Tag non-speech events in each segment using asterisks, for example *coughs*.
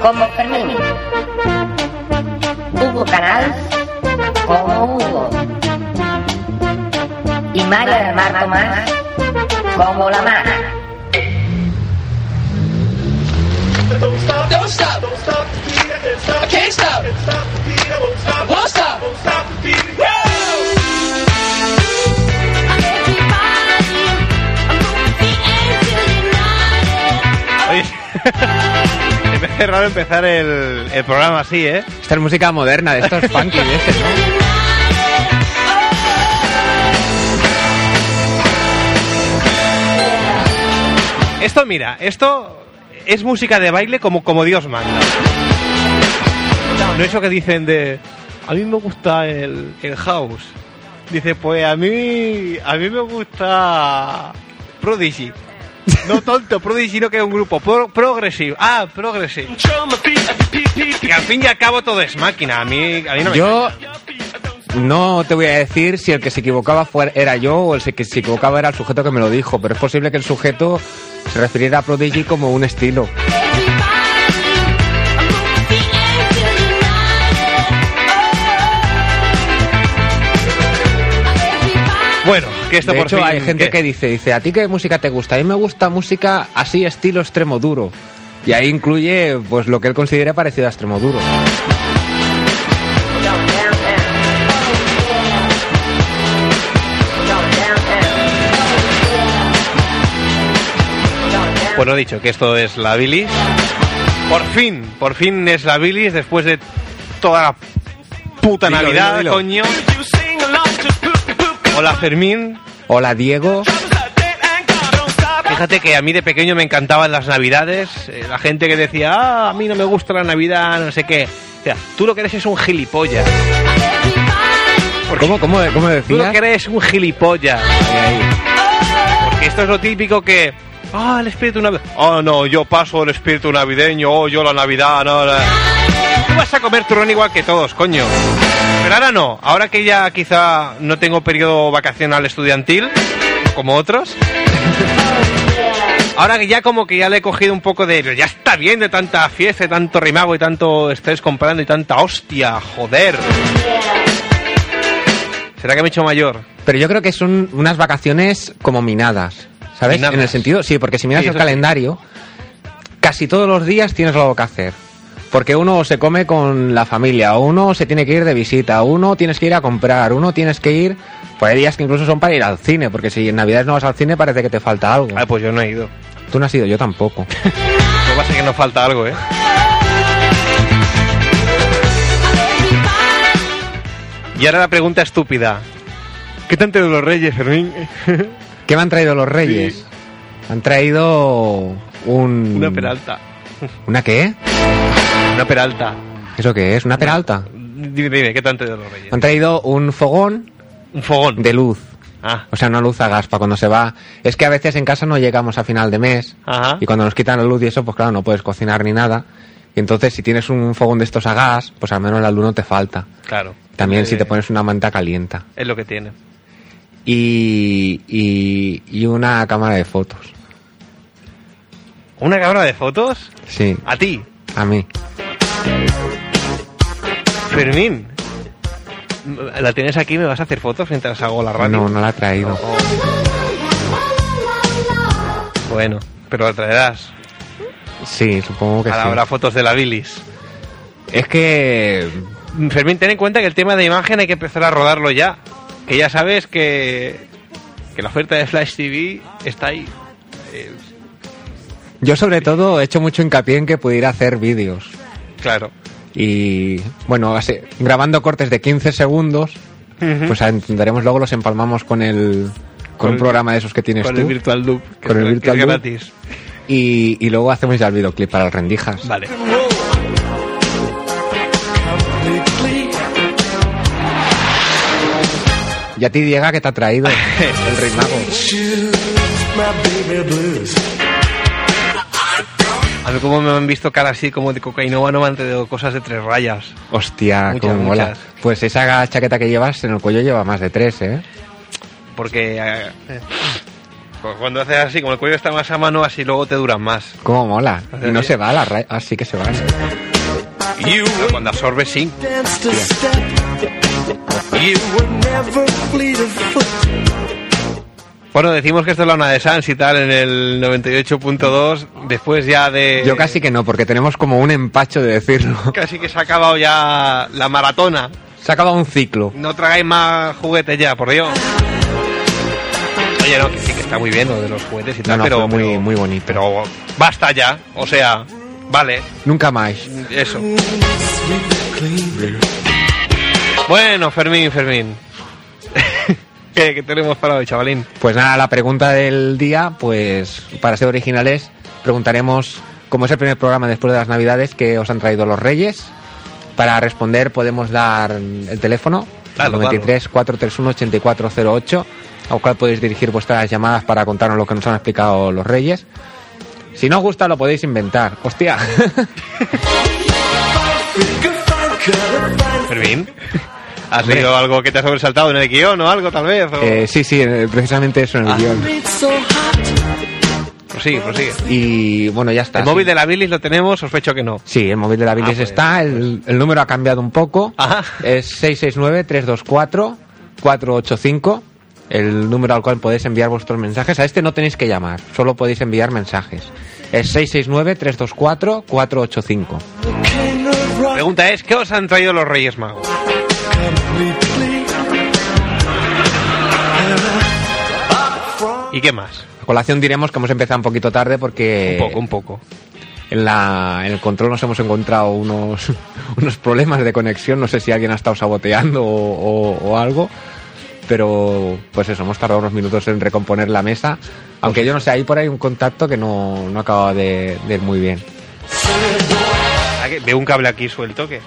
como raro empezar el, el programa así, ¿eh? Esta es música moderna, de estos funky de ¿no? Esto, mira, esto es música de baile como, como Dios manda. No eso que dicen de... A mí me gusta el, el house. Dice, pues a mí... A mí me gusta... Prodigy. No tonto, Prodigy no que es un grupo. Pro- progressive. Ah, beat, Que al fin y al cabo todo es máquina. A mí, a mí no me... Yo no te voy a decir si el que se equivocaba fuera, era yo o el que se equivocaba era el sujeto que me lo dijo, pero es posible que el sujeto se refiriera a Prodigy como un estilo. Bueno, que esto de por hecho, fin... hay gente ¿qué? que dice, dice, ¿a ti qué música te gusta? A mí me gusta música así estilo extremo duro. Y ahí incluye pues lo que él considera parecido a extremo duro. Bueno, dicho que esto es la bilis. Por fin, por fin es la bilis después de toda la puta Dilo, Navidad, dilo, dilo. coño. Hola Fermín. Hola Diego. Fíjate que a mí de pequeño me encantaban las Navidades. eh, la gente que decía, ah, a mí no me gusta la Navidad, no sé qué. O sea, tú lo que eres es un gilipollas. Porque ¿Cómo, cómo, cómo Tú lo decías? que eres es un gilipollas. Porque esto es lo típico que. Ah, el espíritu navideño. Oh, no, yo paso el espíritu navideño. Oh, yo la Navidad. No, no. Tú vas a comer turrón igual que todos, coño. Pero ahora no. Ahora que ya quizá no tengo periodo vacacional estudiantil, como otros. Ahora que ya como que ya le he cogido un poco de... Ya está bien de tanta fiesta, y tanto rimago y tanto estrés comprando y tanta hostia, joder. ¿Será que me he hecho mayor? Pero yo creo que son unas vacaciones como minadas, ¿sabes? Minadas. En el sentido, sí, porque si miras Sí, el sí. calendario, casi todos los días tienes algo que hacer. Porque uno se come con la familia, uno se tiene que ir de visita, uno tienes que ir a comprar, uno tienes que ir... Pues hay días que incluso son para ir al cine, porque si en Navidades no vas al cine parece que te falta algo. Ah, pues yo no he ido. Tú no has ido, yo tampoco. *laughs* Lo que pasa es que nos falta algo, ¿eh? Y ahora la pregunta estúpida. ¿Qué te han traído los reyes, Fermín? *laughs* ¿Qué me han traído los reyes? Han traído un... Una peralta. ¿Una qué? Una peralta. ¿Eso qué es? ¿Una peralta? Dime, dime, ¿qué te han traído los reyes? Han traído un fogón Un fogón. de luz. Ah, O sea, no luz a gas para cuando se va. Es que a veces en casa no llegamos a final de mes. Ajá. Y cuando nos quitan la luz y eso, pues claro, no puedes cocinar ni nada. Y entonces, si tienes un fogón de estos a gas, pues al menos la luz no te falta. claro. También Eh, si te pones una manta calienta. Es lo que tiene. Y, y, y una cámara de fotos. ¿Una cámara de fotos? Sí, A ti, a mí. Fermín. ¿La tienes aquí? ¿Me vas a hacer fotos mientras hago la radio? No, no la he traído. Bueno, pero la traerás. Sí, supongo que Ahora sí. habrá fotos de la bilis. Es que Fermín, ten en cuenta que el tema de imagen hay que empezar a rodarlo ya. Que ya sabes que, que la oferta de Flash TV está ahí. Eh, yo sobre todo he hecho mucho hincapié en que pudiera hacer vídeos. claro. Y bueno, así, grabando cortes de 15 segundos, pues intentaremos luego los empalmamos con el con, Con un programa de esos que tienes Con tú. el Virtual Loop. que Con es- el que Virtual es Loop. gratis. y, y luego hacemos ya el videoclip para el Rendijas. Vale. Y a ti, Diego, ¿qué te ha traído *laughs* el Rey Mago? A mí como me han visto cara así como de cocaína no me han traído cosas de tres rayas. Hostia, Muchas, cómo mola. muchas. Pues esa chaqueta que llevas en el cuello lleva más de tres, ¿eh? Porque eh, pues cuando haces así, como el cuello está más a mano, así luego te duran más. Cómo mola. Y no se va la raya. Ah, sí que se van. Pero cuando absorbes, sí. Bueno, decimos que esto es la una de Sans y tal en el 98.2. Después ya de. Yo casi que no, porque tenemos como un empacho de decirlo. *laughs* Casi que se ha acabado ya la maratona. Se ha acabado un ciclo. No tragáis más juguetes ya, por Dios. Oye, no, que sí que está muy bien lo de los juguetes y tal, No, no, pero, muy- pero- muy bonito. Pero basta ya, o sea, vale, Nunca más. eso. Bueno, Fermín, Fermín. *laughs* ¿Qué, qué tenemos para hoy, chavalín? Pues nada, la pregunta del día, pues para ser originales, preguntaremos, como es el primer programa después de las Navidades, ¿qué os han traído los Reyes? Para responder podemos dar el teléfono, Claro, 93 431 8408, al cual podéis dirigir vuestras llamadas para contarnos lo que nos han explicado los Reyes. Si no os gusta, lo podéis inventar. ¡Hostia! *laughs* Fermín. ¿Has leído algo que te ha sobresaltado en el guion o algo, tal vez? O... Eh, sí, sí, precisamente eso en el Ah. guion. Prosigue, prosigue. Y bueno, ya está. ¿El sí. móvil de la Bilis lo tenemos? Sospecho que no. Sí, el móvil de la Bilis Ah, pues. está, el, el número ha cambiado un poco. Ajá. Es 669-324-485, el número al cual podéis enviar vuestros mensajes. A este no tenéis que llamar, solo podéis enviar mensajes. Es 669-324-485. La pregunta es, ¿qué os han traído los Reyes Magos? ¿Y qué más? A colación diremos que hemos empezado un poquito tarde porque Un poco, un poco. en, la, en el control nos hemos encontrado unos, *laughs* unos problemas de conexión. No sé si alguien ha estado saboteando o, o- o algo. Pero pues eso, hemos tardado unos minutos en recomponer la mesa. Aunque yo no sé, hay por ahí un contacto que no, no acaba de, de ir muy bien. Veo un cable aquí suelto que...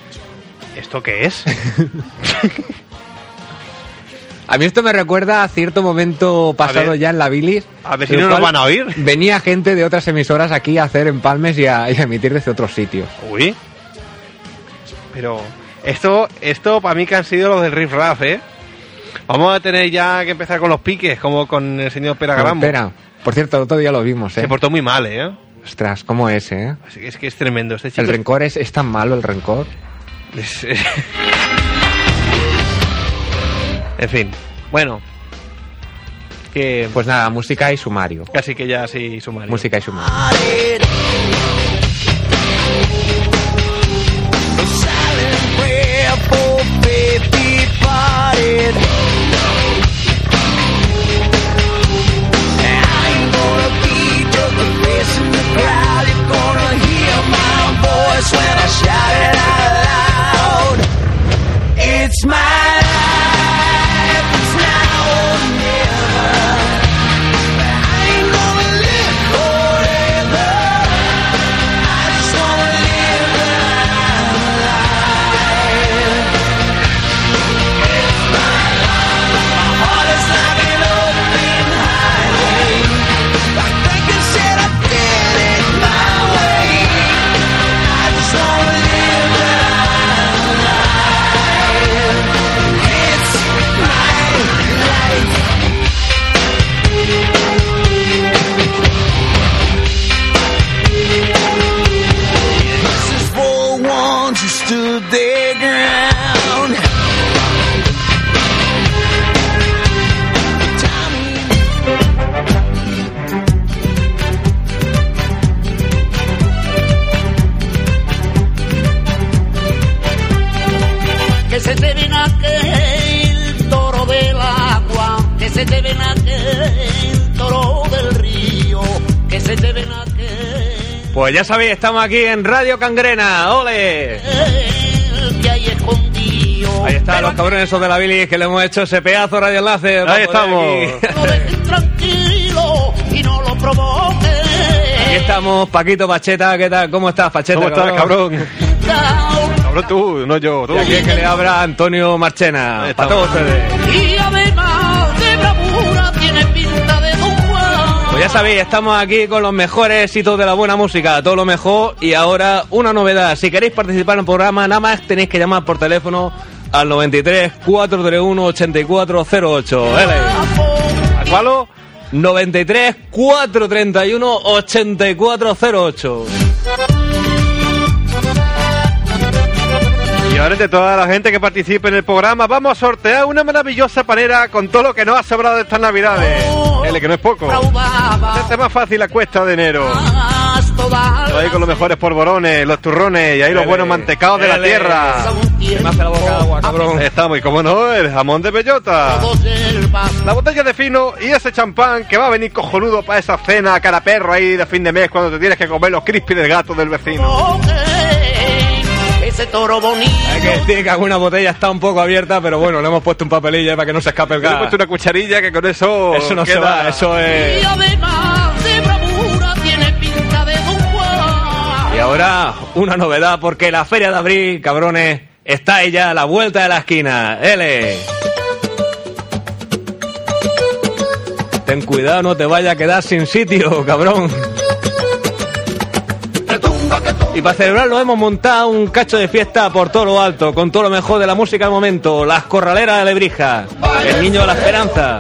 ¿Esto qué es? *laughs* A mí esto me recuerda a cierto momento pasado ver. ya en la bilis. A ver si no nos van a oír. Venía gente de otras emisoras aquí a hacer empalmes y a, y a emitir desde otros sitios. Uy. Pero esto, esto para mí que han sido los del Riff Raff, ¿eh? Vamos a tener ya que empezar con los piques, como con el señor Peragramo. Espera, por cierto, el otro día lo vimos, ¿eh? Se portó muy mal, ¿eh? Ostras, ¿cómo es, eh? Es que es tremendo este chico. El rencor es, es tan malo, el rencor. Es- en fin, bueno. Que Pues nada, música y sumario. casi que ya sí sumario. Música y sumario. It's my aquel toro del agua, que se te ven aquel toro del río, que se te ven aquel Pues ya sabéis, estamos aquí en Radio Cangrena, ¡ole! que hay escondido. Ahí está, Pero los cabrones esos de la Billy que le hemos hecho ese pedazo de radio enlace. Ahí estamos. Tranquilo y no lo provoquen. Aquí estamos, Paquito Pacheta, ¿qué tal? ¿Cómo estás, Pacheta? ¿Cómo estás, cabrón? Cabrón tú, no yo, tú. Y aquí es que le habla Antonio Marchena. Para todos ustedes. Y además de bravura tiene pinta de Don Juan. Pues ya sabéis, estamos aquí con los mejores hitos de la buena música, todo lo mejor. Y ahora una novedad, si queréis participar en el programa, nada más tenéis que llamar por teléfono al 93 431 8408. Ele. ¿A cuál? 93 431 8408. De toda la gente que participe en el programa, vamos a sortear una maravillosa panera con todo lo que nos ha sobrado de estas navidades. L, que no es poco. Este es más fácil la cuesta de enero. Ahí con los mejores polvorones, los turrones y ahí los buenos mantecados de la tierra. Se me hace la boca agua, cabrón. Ahí Estamos, y como no, el jamón de bellota. El. La botella de fino y ese champán que va a venir cojonudo para esa cena cara perro ahí de fin de mes cuando te tienes que comer los crispy del gato del vecino. Ese toro bonito. Hay que decir que alguna botella está un poco abierta, pero bueno, le hemos puesto un papelillo para que no se escape el Le he gas. puesto una cucharilla que con eso. Eso no se va, eso Y es... además de bravura tiene pinta de Don Juan. Y ahora, una novedad, porque la Feria de Abril, cabrones, está ella a la vuelta de la esquina. L. Ten cuidado, no te vaya a quedar sin sitio, cabrón. Y para celebrarlo hemos montado un cacho de fiesta por todo lo alto, con todo lo mejor de la música del momento, las corraleras de Lebrija, el niño de la esperanza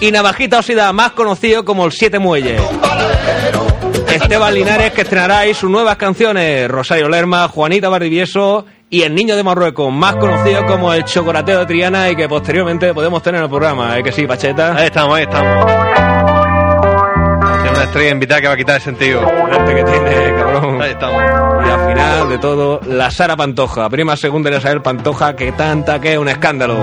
y Navajita Osida, más conocido como el Siete Muelles. Esteban Linares que estrenará ahí sus nuevas canciones, Rosario Lerma, Juanita Bardivieso y El Niño de Marruecos, más conocido como el Chocolateo de Triana y que posteriormente podemos tener en el programa, ¿eh que sí, Pacheta? Ahí estamos, ahí estamos. Una estrella invitada que va a quitar el sentido. Este que tiene, cabrón. Ahí estamos. Y al final de todo, la Sara Pantoja, prima segunda de Isabel Pantoja, que tanta que es un escándalo.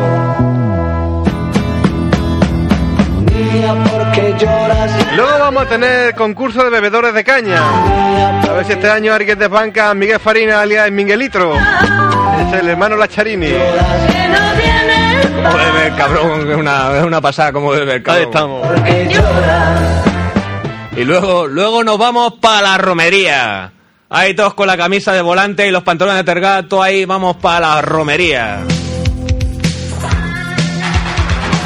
Luego vamos a tener concurso de bebedores de caña. A ver si este año alguien desbanca a Miguel Farina alias Miguelitro. Es el hermano Lacharini. Como bebe el cabrón, es una, es una pasada como bebe el cabrón. Ahí estamos. Y luego, luego nos vamos para la romería. Ahí todos con la camisa de volante y los pantalones de tergato, ahí vamos para la romería.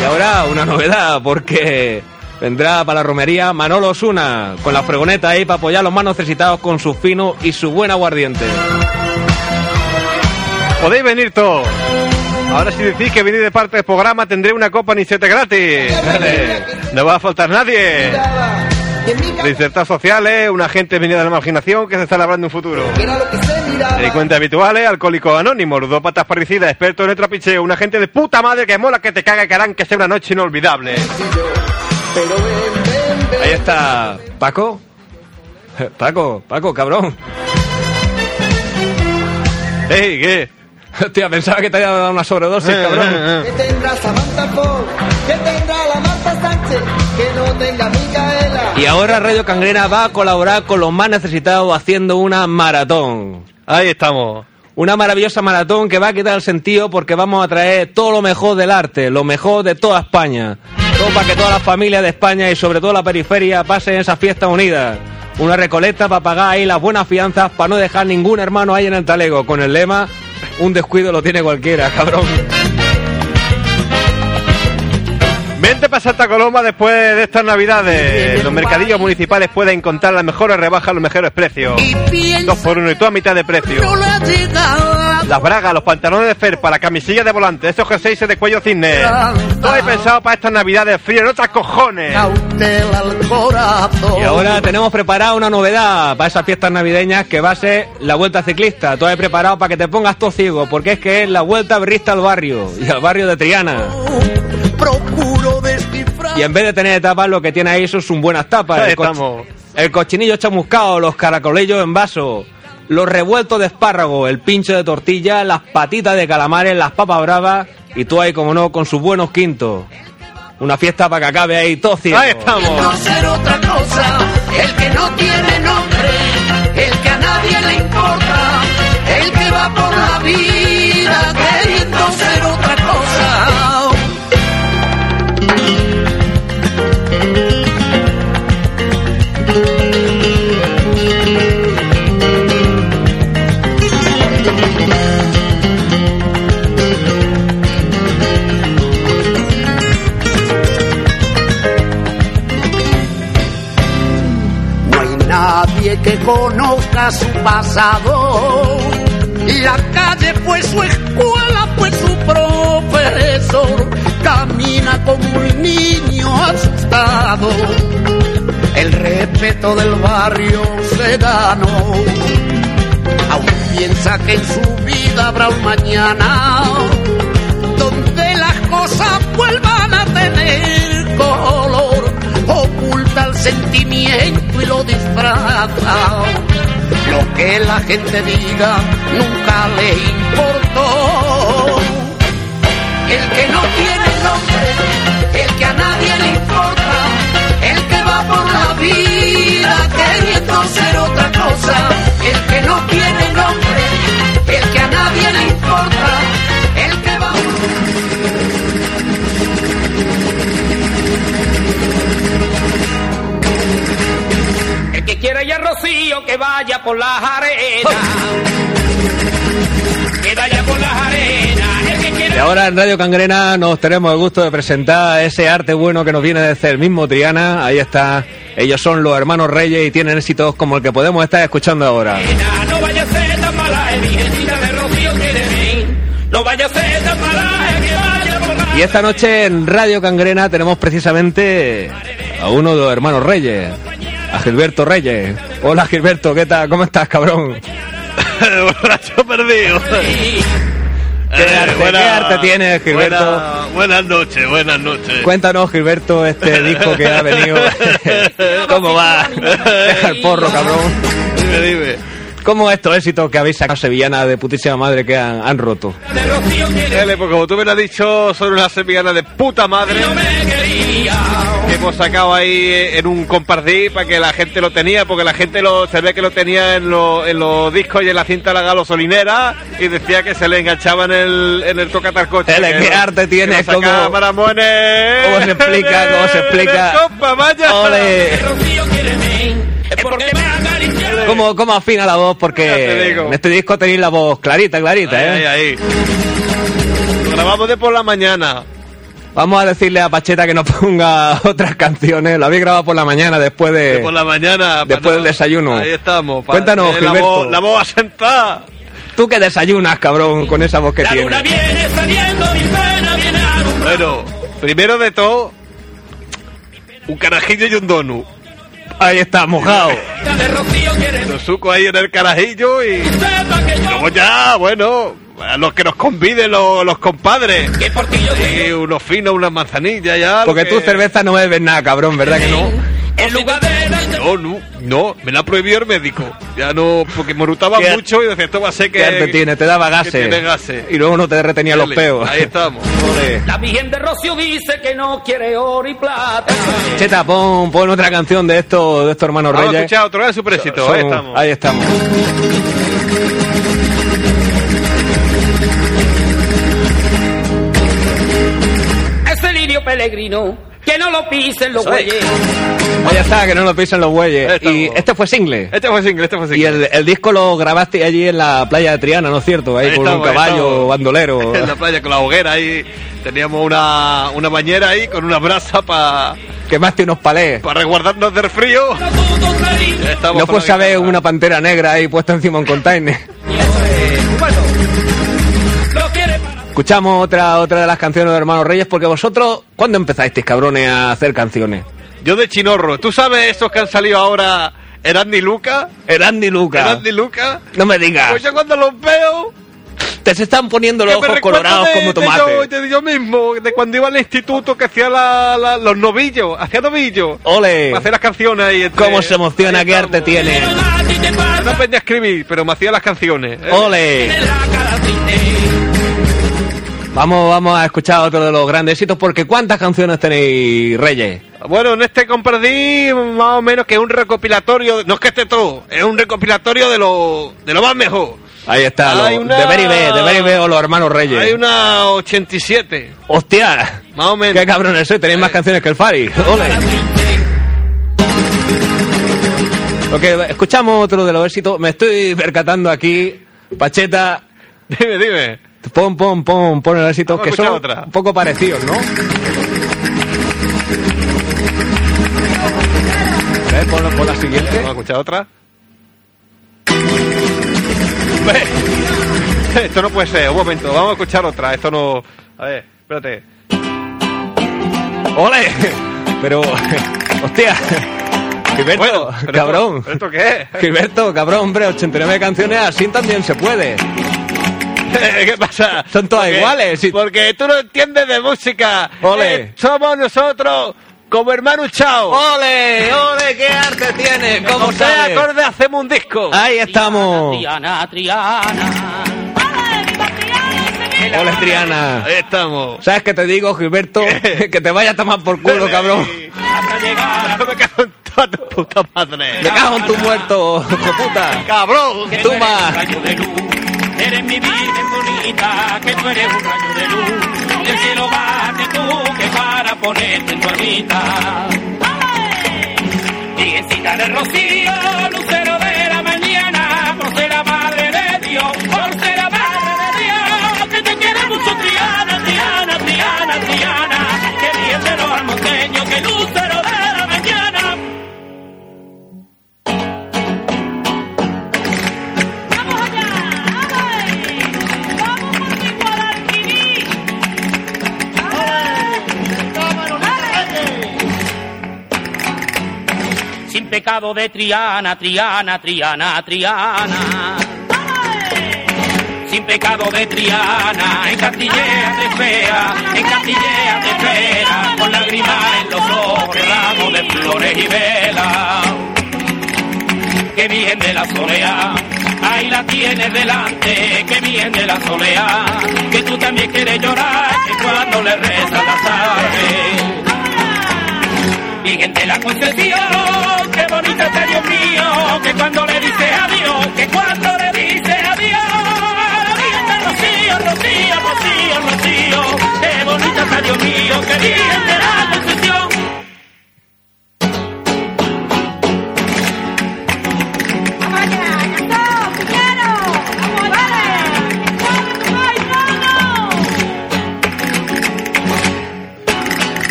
Y ahora una novedad, porque vendrá para la romería Manolo Osuna, con la fregoneta ahí para apoyar a los más necesitados con su fino y su buen aguardiente. Podéis venir todos. Ahora si decís que venís de parte del programa tendré una copa ni siete gratis. No va a faltar nadie. Disertas sociales, una gente venida de la marginación que se está labrando un futuro. Delincuentes habituales, alcohólicos anónimos, ludópatas parricidas, expertos en el trapicheo, una gente de puta madre que mola que te caga que harán que sea una noche inolvidable. Ahí está Paco. *laughs* Paco, Paco, cabrón. ¡Ey, qué! *laughs* Hostia, pensaba que te había dado una sobredosis, Eh, cabrón. eh, Que tendrá Samantha Fox, que tendrá la Marta Sánchez, que no tenga Micaela. Y ahora Radio Cangrena va a colaborar con los más necesitados haciendo una maratón. Ahí estamos. Una maravillosa maratón que va a quitar el sentido porque vamos a traer todo lo mejor del arte, lo mejor de toda España. Todo para que todas las familias de España y sobre todo la periferia pasen esas fiestas unidas. Una recolecta para pagar ahí las buenas fianzas para no dejar ningún hermano ahí en el talego. Con el lema, un descuido lo tiene cualquiera, *laughs* cabrón. Vente para Santa Coloma después de estas navidades. Los mercadillos municipales pueden encontrar las mejores rebajas, los mejores precios. Dos por uno y tú a mitad de precio. Las bragas, los pantalones de felpa, la camisilla de volante, esos jerseys de cuello cisne. Todo he pensado para estas navidades frío, no otras cojones. Y ahora tenemos preparada una novedad para esas fiestas navideñas que va a ser la vuelta ciclista. Todo he preparado para que te pongas todo ciego, porque es que es la vuelta berrista al barrio y al barrio de Triana. Procuro descifrar. Y en vez de tener tapas, lo que tiene ahí son sus buenas tapas. Ahí El, el cochinillo chamuscado, los caracolillos en vaso, los revueltos de espárrago, el pincho de tortilla, las patitas de calamares, las papas bravas y tú ahí, como no, con sus buenos quintos. Una fiesta para que acabe ahí todo ciego. Ahí estamos. No ser otra cosa, el que no tiene nombre, el que a nadie le importa, el que va por la vida queriendo ser otra cosa. Su pasado. La calle fue su escuela, fue su profesor. Camina como un niño asustado. El respeto del barrio se ganó. Aún piensa que en su vida habrá un mañana donde las cosas vuelvan a tener color. Oculta el sentimiento y lo disfraza. Lo que la gente diga nunca le importó. El que no tiene nombre, el que a nadie le importa, el que va por la vida queriendo ser otra cosa, el que no tiene nombre, el que a nadie le importa, El que quiera ir a Rocío, que vaya por las arenas. *laughs* Que vaya por las arenas. El que quiera Y ahora en Radio Cangrena nos tenemos el gusto de presentar ese arte bueno que nos viene desde el mismo Triana. Ahí está. Ellos son los hermanos Reyes y tienen éxitos como el que podemos estar escuchando ahora. No vaya a ser tan mala, eh, Virgencita de Rocío quiere venir. No vaya a ser tan mala, eh, que vaya por la Y esta noche en Radio Cangrena tenemos precisamente a uno de los hermanos Reyes, a Gilberto Reyes. Hola Gilberto, ¿qué tal? ¿Cómo estás, cabrón? *laughs* Borracho perdido. *laughs* ¿Qué, arte, qué arte tienes, Gilberto? buena- buenas noches, buenas noches. Cuéntanos, Gilberto, este *laughs* disco que ha venido. ¿Cómo va? Deja el porro, cabrón. Dime, dime. ¿Cómo estos éxitos que habéis sacado sevillana de putísima madre que han, han roto? de Dale, porque como tú me lo has dicho, son una sevillana de puta madre no me quería. que hemos sacado ahí en un compartí para que la gente lo tenía, porque la gente lo, se ve que lo tenía en, lo- en los discos y en la cinta la gasolinera y decía que se le enganchaba en el, en el tocatarcoche. Que qué arte tienes, sacaba cómo- Maramones. cómo se explica, cómo se *laughs* explica. Compa, vaya. ¡Ole! Rocío quiere venir. Es porque. ¿Cómo, ¿Cómo afina la voz? Porque en este disco tenéis la voz clarita, clarita, Ahí, ¿eh? ahí, ahí. Grabamos de por la mañana. Vamos a decirle a Pacheta que nos *laughs* ponga otras canciones. Lo habéis grabado por la mañana después de... De por la mañana. después del desayuno. Ahí estamos. Cuéntanos, eh, la Gilberto. voz, la voz asentada. Tú que desayunas, cabrón, con esa voz que La luna tienes. viene saliendo, mi pena viene. Bueno, primero de todo, un carajillo y un donut. Ahí está, mojado. Los suco ahí en el carajillo y luego ya, bueno, a los que nos conviden los, los compadres. que por ti yo Y unos finos, unas manzanillas ya. Porque que- tú cerveza no bebes nada, cabrón, ¿verdad que no? en lugar de No, no, no, me la prohibió el médico. Ya no, porque morutaba ¿Qué- mucho y decía, esto va a ser que... ¿Qué arte tiene? Te daba gases. que tiene gases. Y luego no te retenía los peos. Ahí estamos. La Virgen de Rocío dice que no quiere oro y plata. Cheta, pon, pon otra canción de estos de estos hermanos Vamos Reyes. otro de super éxito. Ahí estamos. Ahí estamos. Ese lirio peregrino, que no lo pisen los Eso es. bueyes. Ahí está, que no lo pisen los estamos. Y este fue single. Este fue single, este fue Y single. el, el disco lo grabaste allí en la playa de Triana, ¿no es cierto? Ahí, Ahí con estamos, un caballo estamos. bandolero. *laughs* En la playa con la hoguera ahí. Teníamos una, una bañera ahí con una brasa para Quemaste unos palés. resguardarnos del frío. Estamos No pues saber una pantera negra ahí puesta encima de un container. Escuchamos otra otra de las canciones de Hermanos Reyes porque vosotros, ¿cuándo empezasteis, cabrones, a hacer canciones? Yo de chinorro. ¿Tú sabes esos que han salido ahora? Erandi Luca. El Andy Luca. Erandi Luca. No me digas. Pues yo cuando los veo. Te se están poniendo los ojos colorados de- como de tomate. yo, de yo mismo, de cuando iba al instituto que hacía la- la- los novillos, hacía novillos. Ole. Hacer las canciones ahí. entre- Cómo se emociona, qué arte tiene. No aprendí a escribir, pero me hacía las canciones. ¿eh? Ole. Vamos, vamos a escuchar otro de los grandes éxitos porque ¿cuántas canciones tenéis, Reyes? Bueno, en este compartí más o menos que es un recopilatorio, no es que esté todo, es un recopilatorio de lo, de lo más mejor. Ahí está, lo- una- de Very B, de o los hermanos Reyes. Hay una 87, ¡Hostia! más o menos. ¡Qué cabrones sois! Tenéis más canciones que el Fari. ¡Ole! Lo que escuchamos otro de los éxitos, me estoy percatando aquí, Pacheta, Dime, dime. Pon, pon, pon, pon el éxito, que son otra. un poco parecidos, ¿no? A ver, pon, pon la siguiente. Vamos a escuchar otra. Ve. *laughs* Esto no puede ser, un momento, vamos a escuchar otra. Esto no. A ver, espérate. ¡Ole! Pero, *laughs* hostia. Gilberto, Bueno, pero cabrón. esto- ¿pero esto qué es? Gilberto, cabrón, hombre, 89 canciones así también se puede. *laughs* ¿Qué pasa? Son todas Porque- iguales. Porque tú no entiendes de música. Ole. Eh, somos nosotros como hermano Chao. ¡Ole! ¡Ole! ¿Qué arte tiene? ¿Cómo Con seis sabe? acordes hacemos un disco. Ahí estamos. Triana, Triana. ¡Ole, Triana! Ahí estamos. ¿Sabes qué te digo, Gilberto? *laughs* que te vayas a tomar por culo, cabrón. Hasta *laughs* llegar Me cago en toda tu puta madre. Me cago en tu muerto, hijo puta. Cabrón. que tú eres mi virgen bonita, que tú eres un rayo de luz. Del cielo bate tú, que para ponerte en tu ermita. Virgencita de Rocío, Pecado de Triana, Triana, Triana, Triana. Sin pecado de Triana, en Castilleja te espera, en Castilleja te espera, con lágrimas en los ojos, ramos de flores y velas. Que bien de la soleá, ahí la tienes delante, que bien de la soleá, que tú también quieres llorar, que cuando le rezas la tarde. Virgen de la Concepción, bonito está Dios mío, que cuando le dice adiós, que cuando le dice adiós, de Rocío, Rocío, Rocío, Rocío, qué bonito está Dios mío, que Virgen de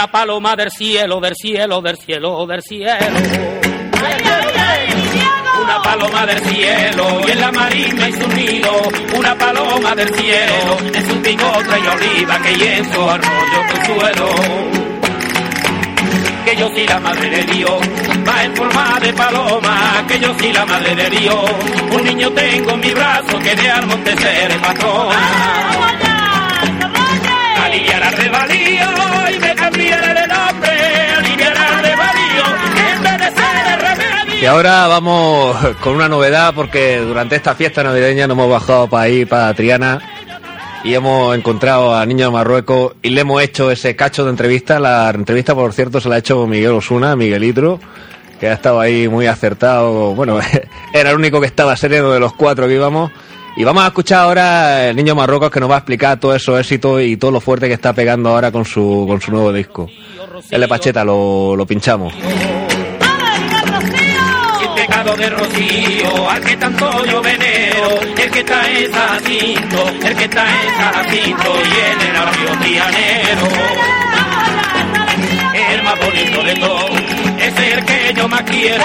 Una paloma del cielo, del cielo, del cielo, del cielo. Una paloma del cielo y en la marina y su nido. Una paloma del cielo en su picotra y oliva que y en su arroyo consuelo. Que yo soy la madre de Dios, va en forma de paloma, que yo soy la madre de Dios. Un niño tengo en mi brazo que de al monte seré patrona. Aliviar al revalío Y ahora vamos con una novedad porque durante esta fiesta navideña nos hemos bajado para ir para Triana y hemos encontrado a Niño de Marruecos y le hemos hecho ese cacho de entrevista. La entrevista, por cierto, se la ha hecho Miguel Osuna, Miguelitro, que ha estado ahí muy acertado. Bueno, *laughs* era el único que estaba sereno de los cuatro que íbamos. Y vamos a escuchar ahora el Niño Marruecos que nos va a explicar todos esos éxitos y todo lo fuerte que está pegando ahora con su, con su nuevo disco. El de Pacheta, lo, lo pinchamos. De rocío, al que tanto yo venero, el que está es Jacinto, el que está es Jacinto y en el labio trianero. El más bonito de todos, es el que yo más quiero,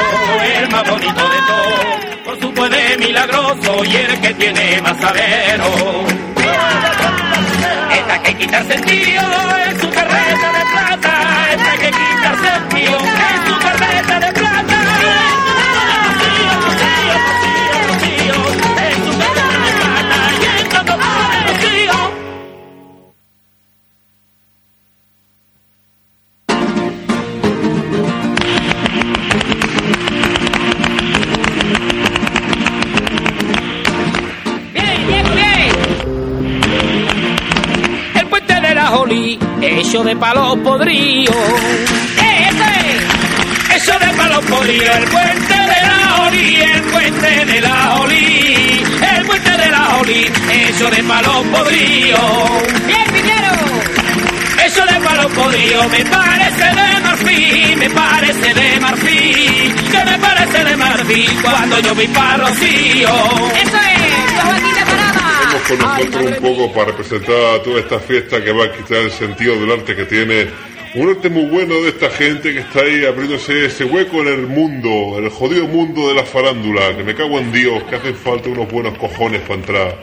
el más bonito de todos, por su poder milagroso y el que tiene más sabero. Esta que quitarse el tío en su carreta de plata, esta que quitarse el tío Jolí, hecho de palo podrido. ¡Eh, ese! Hecho de palo podrido, el puente de la Jolí, el puente de la Jolí, el puente de la Jolí, hecho de palo podrido. ¡Bien, Piñero! Eso de palo podrido me parece de marfil, me parece de marfil, que me parece de marfil cuando yo vi para Rocío. ¡Eso es! Con nosotros un poco para representar toda esta fiesta que va a quitar el sentido del arte que tiene Un arte muy bueno de esta gente que está ahí abriéndose ese hueco en el mundo, en el jodido mundo de la farándula, que me cago en Dios, que hacen falta unos buenos cojones para entrar.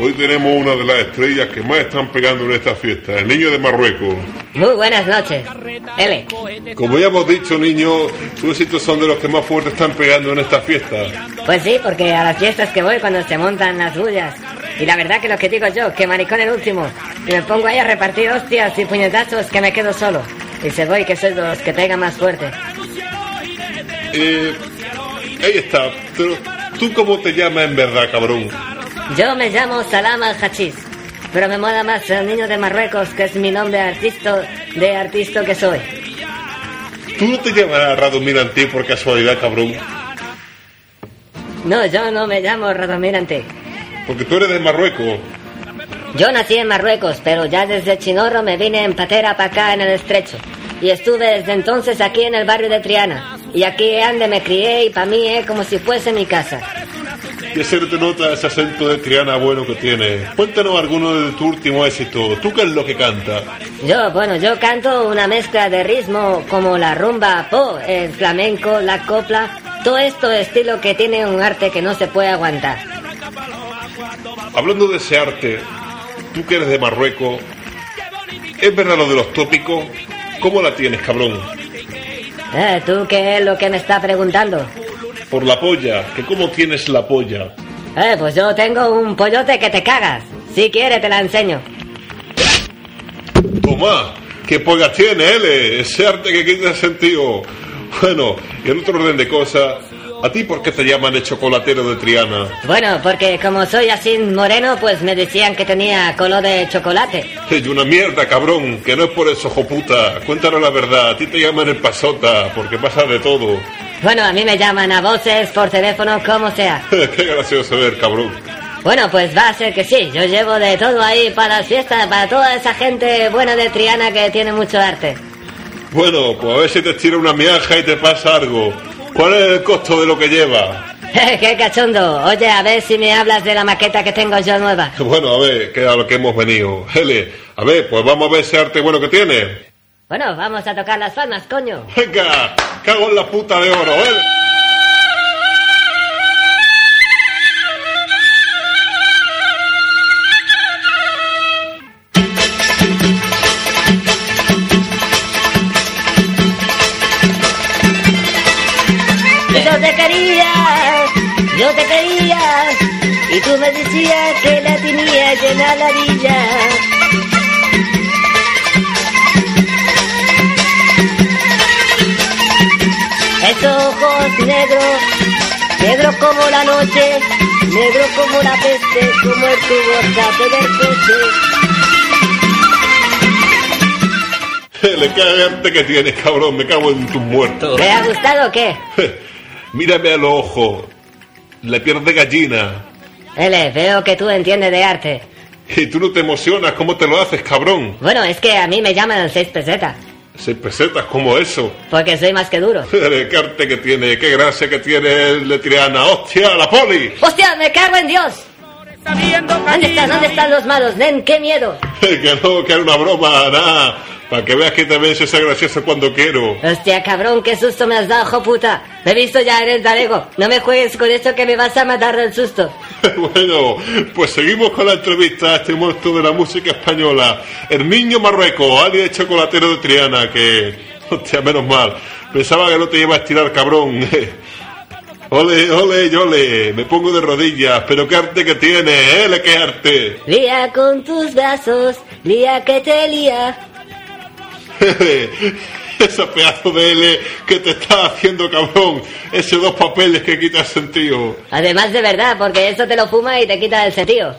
Hoy tenemos una de las estrellas que más están pegando en esta fiesta, el niño de Marruecos. Muy buenas noches. L. Como ya hemos dicho, niño, tus éxitos son de los que más fuerte están pegando en esta fiesta. Pues sí, porque a las fiestas que voy cuando se montan las bullas. Y la verdad que lo que digo yo, que maricón el último. Y me pongo ahí a repartir hostias y puñetazos que me quedo solo. Y se voy que soy de los que pega más fuerte. Eh, ahí está, pero ¿tú cómo te llamas en verdad, cabrón? Yo me llamo Salam al Hachís. Pero me mola más el niño de Marruecos, que es mi nombre artista, de artista que soy. ¿Tú no te llamarás Radomir Antí por casualidad, cabrón? No, yo no me llamo Radomir Antí. Porque tú eres de Marruecos. Yo nací en Marruecos, pero ya desde Chinorro me vine en patera para acá en el estrecho. Y estuve desde entonces aquí en el barrio de Triana. Y aquí ande me crié y para mí es como si fuese mi casa. Y ese te nota ese acento de Triana bueno que tienes. Cuéntanos alguno de tu último éxito. ¿Tú qué es lo que canta? Yo, bueno, yo canto una mezcla de ritmo como la rumba po, el flamenco, la copla, todo esto estilo que tiene un arte que no se puede aguantar. Hablando de ese arte, tú que eres de Marruecos, ¿es verdad lo de los tópicos? ¿Cómo la tienes, cabrón? Eh, ¿tú qué es lo que me está preguntando? Por la polla, que cómo tienes la polla. Eh, pues yo tengo un pollote que te cagas. Si quieres te la enseño. Toma, ¿qué polla tiene, L? Ese arte que quita sentido. Bueno, y en otro orden de cosas, ¿a ti por qué te llaman el chocolatero de Triana? Bueno, porque como soy así moreno, pues me decían que tenía color de chocolate. Es una mierda, cabrón, que no es por eso, puta. Cuéntanos la verdad, a ti te llaman el pasota, porque pasa de todo. Bueno, a mí me llaman a voces, por teléfono, como sea. *laughs* Qué gracioso ver, cabrón. Bueno, pues va a ser que sí. Yo llevo de todo ahí para las fiestas, para toda esa gente buena de Triana que tiene mucho arte. Bueno, pues a ver si te tira una miaja y te pasa algo. ¿Cuál es el costo de lo que lleva? *laughs* ¡Qué cachondo! Oye, a ver si me hablas de la maqueta que tengo yo nueva. *laughs* Bueno, a ver, que a lo que hemos venido. Hele, a ver, pues vamos a ver ese arte bueno que tiene. Bueno, vamos a tocar las palmas, coño. Venga, cago en la puta de oro, ¿eh? Yo te quería, yo te quería, y tú me decías que la tenía llena la villa. Esos ojos negros, negros como la noche, negros como la peste, como el tubo del coche. Qué arte que tienes, cabrón, me cago en tus muertos. ¿Te ha gustado o qué? *laughs* Mírame a los ojos, le pierde gallina. Ele, veo que tú entiendes de arte. Y tú no te emocionas, ¿cómo te lo haces, cabrón? Bueno, es que a mí me llaman seis pesetas, Seis pesetas, como eso. porque soy más que duro. *laughs* Qué arte que tiene, qué gracia que tiene el de Triana. ¡Hostia, la poli! ¡Hostia, me cago en Dios! ¿Dónde están? ¿Dónde están los malos? Nen, qué miedo. *laughs* que no, que era una broma, nada. Para que veas que también se sea gracioso cuando quiero. Hostia, cabrón, qué susto me has dado, hijo puta. Me he visto ya en el talego. No me juegues con esto que me vas a matar del susto. *laughs* bueno, pues seguimos con la entrevista a este monstruo de la música española. El niño Marruecos, alias chocolatero de Triana, que... Hostia, menos mal. Pensaba que no te iba a estirar, cabrón. *laughs* ole, ole, ole. Me pongo de rodillas. Pero qué arte que tiene, ¿eh? ¡Qué arte! Lía con tus brazos, lía que te lía. Ese pedazo de L que te está haciendo, cabrón. Esos dos papeles que quitas sentido. Además de verdad, porque eso te lo fuma y te quita el sentido.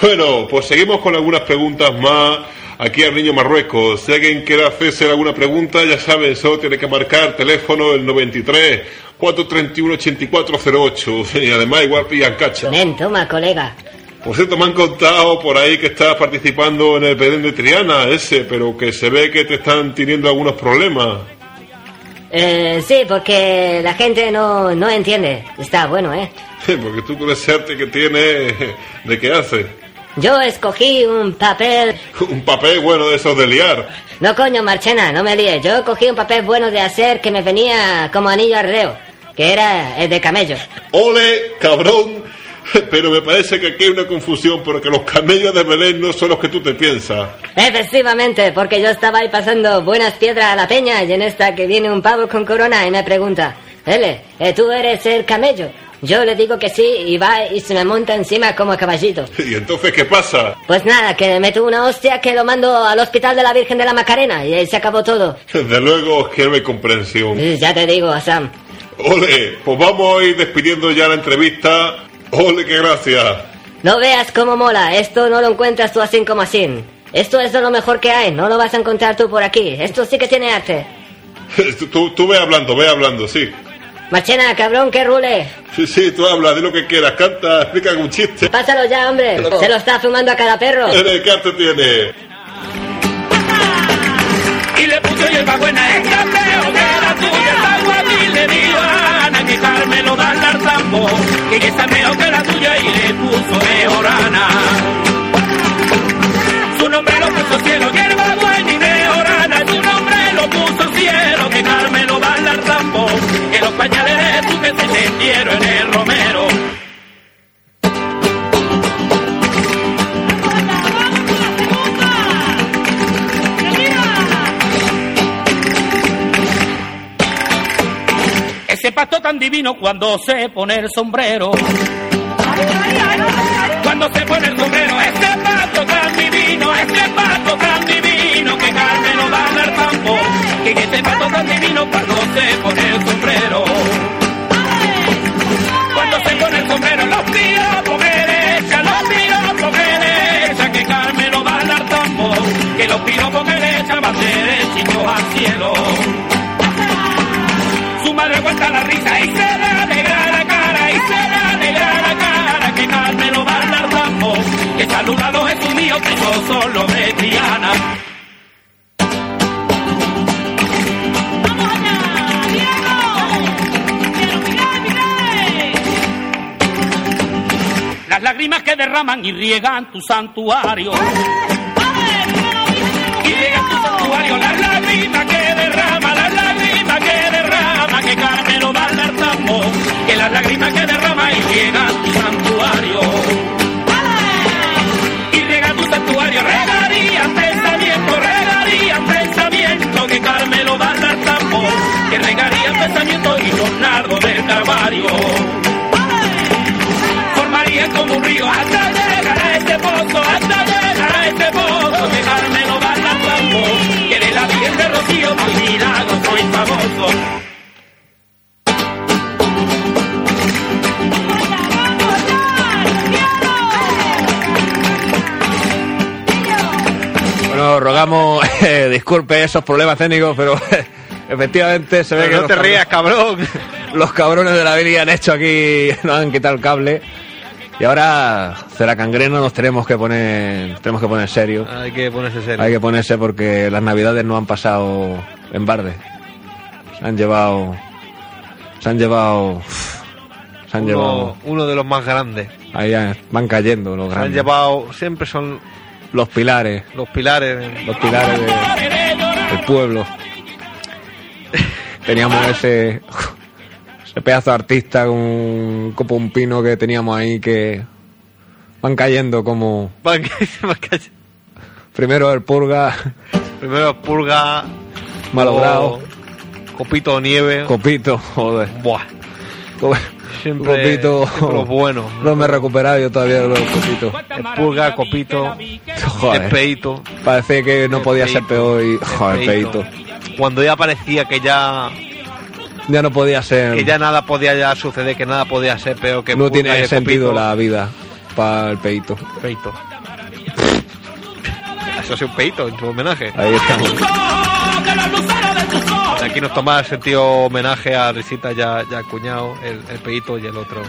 Bueno, pues seguimos con algunas preguntas más aquí al niño Marruecos. Si alguien quiere hacerse alguna pregunta, ya saben, solo tiene que marcar teléfono el 93 431 8408 y además igual pillan cacha. Nen, toma, colega. Por cierto, me han contado por ahí que estás participando en el Belén de Triana, ese, pero que se ve que te están teniendo algunos problemas. Eh, sí, porque la gente no, no entiende. Está bueno, ¿eh? *laughs* Porque tú con ese arte que tienes, *laughs* ¿de qué haces? Yo escogí un papel... *laughs* Un papel bueno de esos de liar. No coño, Marchena, no me líes. Yo cogí un papel bueno de hacer que me venía como anillo al que era el de camello. Ole, cabrón. *laughs* Pero me parece que aquí hay una confusión porque los camellos de Belén no son los que tú te piensas. Efectivamente, porque yo estaba ahí pasando buenas piedras a la peña y en esta que viene un pavo con corona y me pregunta, Ele, eh, ¿tú eres el camello? Yo le digo que sí y va y se me monta encima como caballito. *laughs* ¿Y entonces qué pasa? Pues nada, que le meto una hostia que lo mando al hospital de la Virgen de la Macarena y ahí se acabó todo. *laughs* Desde luego que no hay comprensión. Ya te digo, Sam. Ole, pues vamos a ir despidiendo ya la entrevista. Ole, qué gracias. No veas cómo mola, esto no lo encuentras tú así como así. Esto es de lo mejor que hay, no lo vas a encontrar tú por aquí. Esto sí que tiene arte. *laughs* Tú, tú ve hablando, ve hablando, sí. Machena, cabrón, que rule. Sí, sí, tú habla, di lo que quieras, canta, explica algún chiste. Pásalo ya, hombre. Se lo está fumando a cada perro. *laughs* ¿Qué arte tiene? y le puso hierba buena, es cameo de la tuya, está guapi, le dijo a Ana que Carmelo da al tambo, que que está mejor que la tuya y le puso mejorana. Su nombre lo puso cielo, hierba buena y mejorana, su nombre lo puso cielo, que Carmelo da al tambo, que los pañales de tu que se metieron en el romero. Pasto tan divino cuando se pone el sombrero. Cuando se pone el sombrero, ese pato tan divino, ese pato tan divino, que Carmen lo va a dar tambo. Que ese pato tan divino cuando se pone el sombrero. Cuando se pone el sombrero, los piropos le echan, los piropos le echan, que Carmen lo va a dar tambo. Que los piropos le echan van derechitos al cielo. Madre aguanta la risa y se le alegra la cara, y se le alegra la cara, que Carmen lo va a dar tambo, que saludado Jesús mío, que yo solo de Triana. Las lágrimas que derraman y riegan tu santuario. Que las lágrimas que derrama y riegan tu santuario. Y riega tu santuario, regarían pensamiento, regarían pensamiento, que Carmen lo va a dar tambo, que regarían pensamiento y los nardos del calvario formaría como un río hasta llegar a este pozo, hasta llegar a este pozo, que Carmelo va a dar tambo, que de la Virgen de Rocío por milagro soy famoso. Rogamos, *laughs* eh, disculpe esos problemas técnicos, pero *laughs* efectivamente se ve Pero que no te rías, cabrón. *laughs* los cabrones de la Vili han hecho aquí, nos han quitado el cable. Y ahora, será cangreno, nos tenemos que poner, tenemos que poner serio. Hay que ponerse serio. Hay que ponerse porque las navidades no han pasado en barde. Se han llevado, se han llevado, se han uno, llevado, uno de los más grandes. ahí van cayendo los Se han grandes. llevado, siempre son Los pilares, los pilares. los pilares de- del pueblo. Teníamos ese, ese pedazo de artista con un copo un pino que teníamos ahí que van cayendo como Van van que- primero el purga, Primero purga. malogrado, Copito de nieve. copito, joder. Buah. Siempre, copito, siempre los buenos. no me he recuperado yo todavía de los copitos. El pulga, copito, Joder. el peito. Parece que no El podía ser peito. peor y el joder, peito. Cuando ya parecía que ya Ya no podía ser. que ya nada podía ya suceder, que nada podía ser peor que no pulga y tiene el sentido copito. la vida para el peito. peito. Eso es un peito en su homenaje. Ahí estamos. Aquí nos toma el sentido homenaje a Risita ya, ya cuñado, el, el peito y el otro.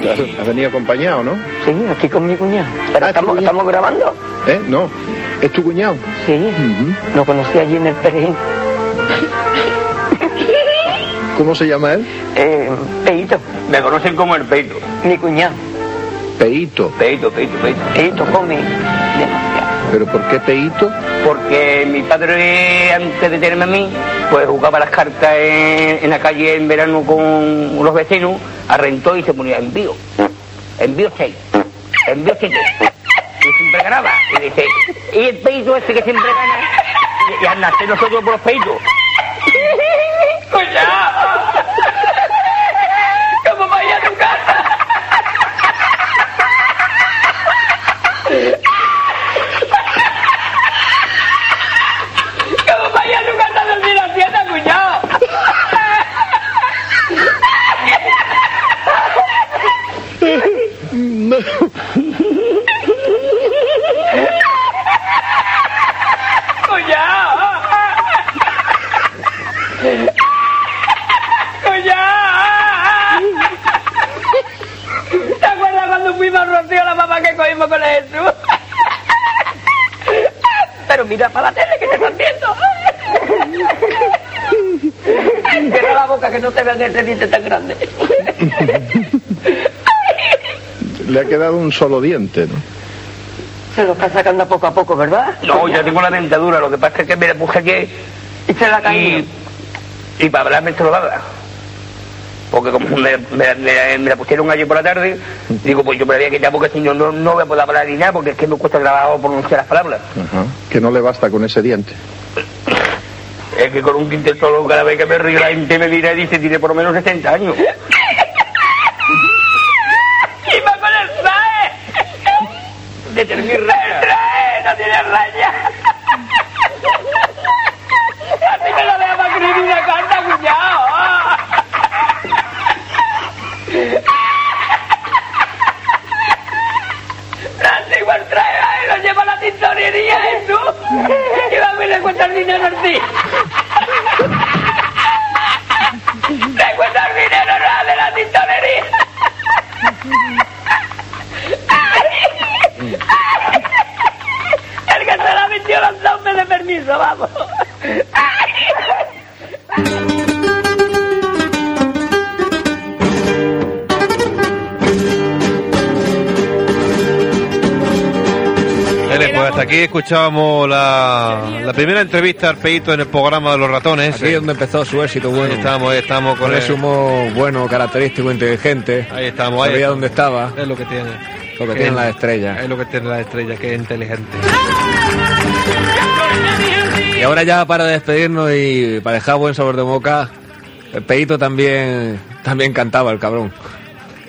Vida. Has venido acompañado, ¿no? Sí, aquí con mi cuñado. Pero Ah, estamos, estamos grabando. ¿Eh? No. ¿Es tu cuñado? Sí, lo conocí allí en el Perejil. ¿Cómo se llama él? Eh, Peito, Me conocen como el peito. mi cuñado. Peito. Peito, peito, peito. Peito come demasiado. ¿Pero por qué Peito? Porque mi padre, antes de tenerme a mí, pues jugaba las cartas en, en la calle en verano con los vecinos, arrentó y se ponía envío. Envío 6. Envío 7. Y siempre ganaba. Y dice, y el peito ese que siempre gana. Y, y al nacer nosotros por los peitos. *laughs* ¡Cuidado! ¿Cómo vaya a tu casa? ¿Cómo vaya a tu casa a decir la fiesta, cuñado? ¡Cuñado! ¡Cuñado! ¿Te acuerdas cuando fuimos a Rocío la Pero mira para la tele que te están viendo. Cierra la boca que no te vean ese diente tan grande. Le ha quedado un solo diente, ¿no? Se lo está sacando poco a poco, ¿verdad? No, ya tengo la dentadura, lo que pasa es que me la puse aquí Y se la caído. y, y para hablarme esto lo habla. Porque como me, me- me- me la pusieron ayer por la tarde, digo, pues yo me la voy a quitar porque si no, no, no voy a poder hablar ni nada, porque es que me cuesta grabar o pronunciar las palabras. Ajá. Que no le basta con ese diente. Es que con un quinto solo, cada vez que me río, la gente me mira y dice, tiene por lo menos 60 años. Aquí escuchábamos la, la primera entrevista al Peito en el programa de los ratones. Aquí es donde empezó su éxito bueno. Ahí estamos, ahí estamos con Con el- ese humor bueno, característico, inteligente. Ahí estamos, ahí Sabía estamos. dónde estaba. Es lo que tiene. Lo que Que tienen es- las estrellas. Es lo que tiene la estrella, que es inteligente. Y ahora ya para despedirnos y para dejar buen sabor de boca, el Peito también, también cantaba el cabrón.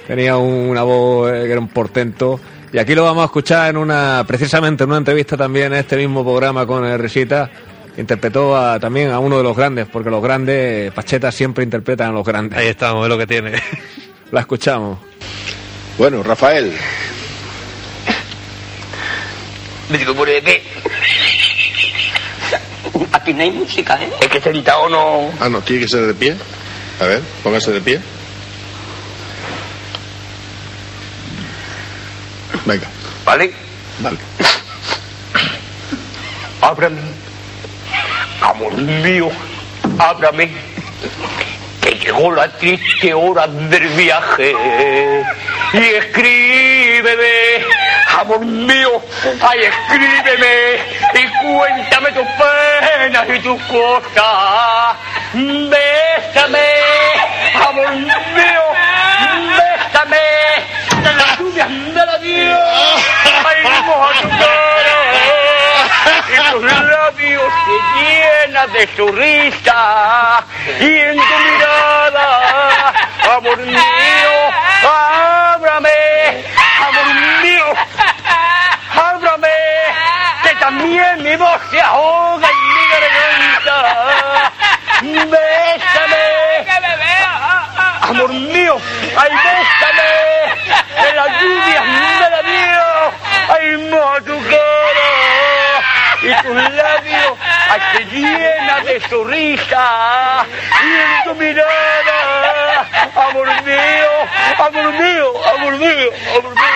Tenía un- una voz eh, que era un portento. Y aquí lo vamos a escuchar en una, precisamente en una entrevista también en este mismo programa con el Risita. Interpretó a- también a uno de los grandes, porque los grandes, Pacheta siempre interpretan a los grandes. Ahí estamos, es lo que tiene. *laughs* La escuchamos. Bueno, Rafael, Me digo, ¿por qué? Aquí no hay música, ¿eh? Es que sentado no... Ah, no, tiene que ser de pie. A ver, póngase de pie. Venga, ¿Vale? vale. *coughs* Ábrame. Amor mío, ábrame. Que llegó la triste hora del viaje. Y escríbeme, amor mío, ay, escríbeme. Y cuéntame tus penas y tus cosas. Bésame, amor mío, bésame. De las lluvias Dios. Ay, moja tu cara y tus labios se llenan de su risa y en tu mirada, amor mío, ábrame, amor mío, ábrame, que también mi voz se ahoga en mi garganta. Bésame, amor mío, ay, bésame, de las lluvias ay, moja tu cara y tus labios se llenan de su risa y en tu mirada, amor mío, amor mío, amor mío, amor mío.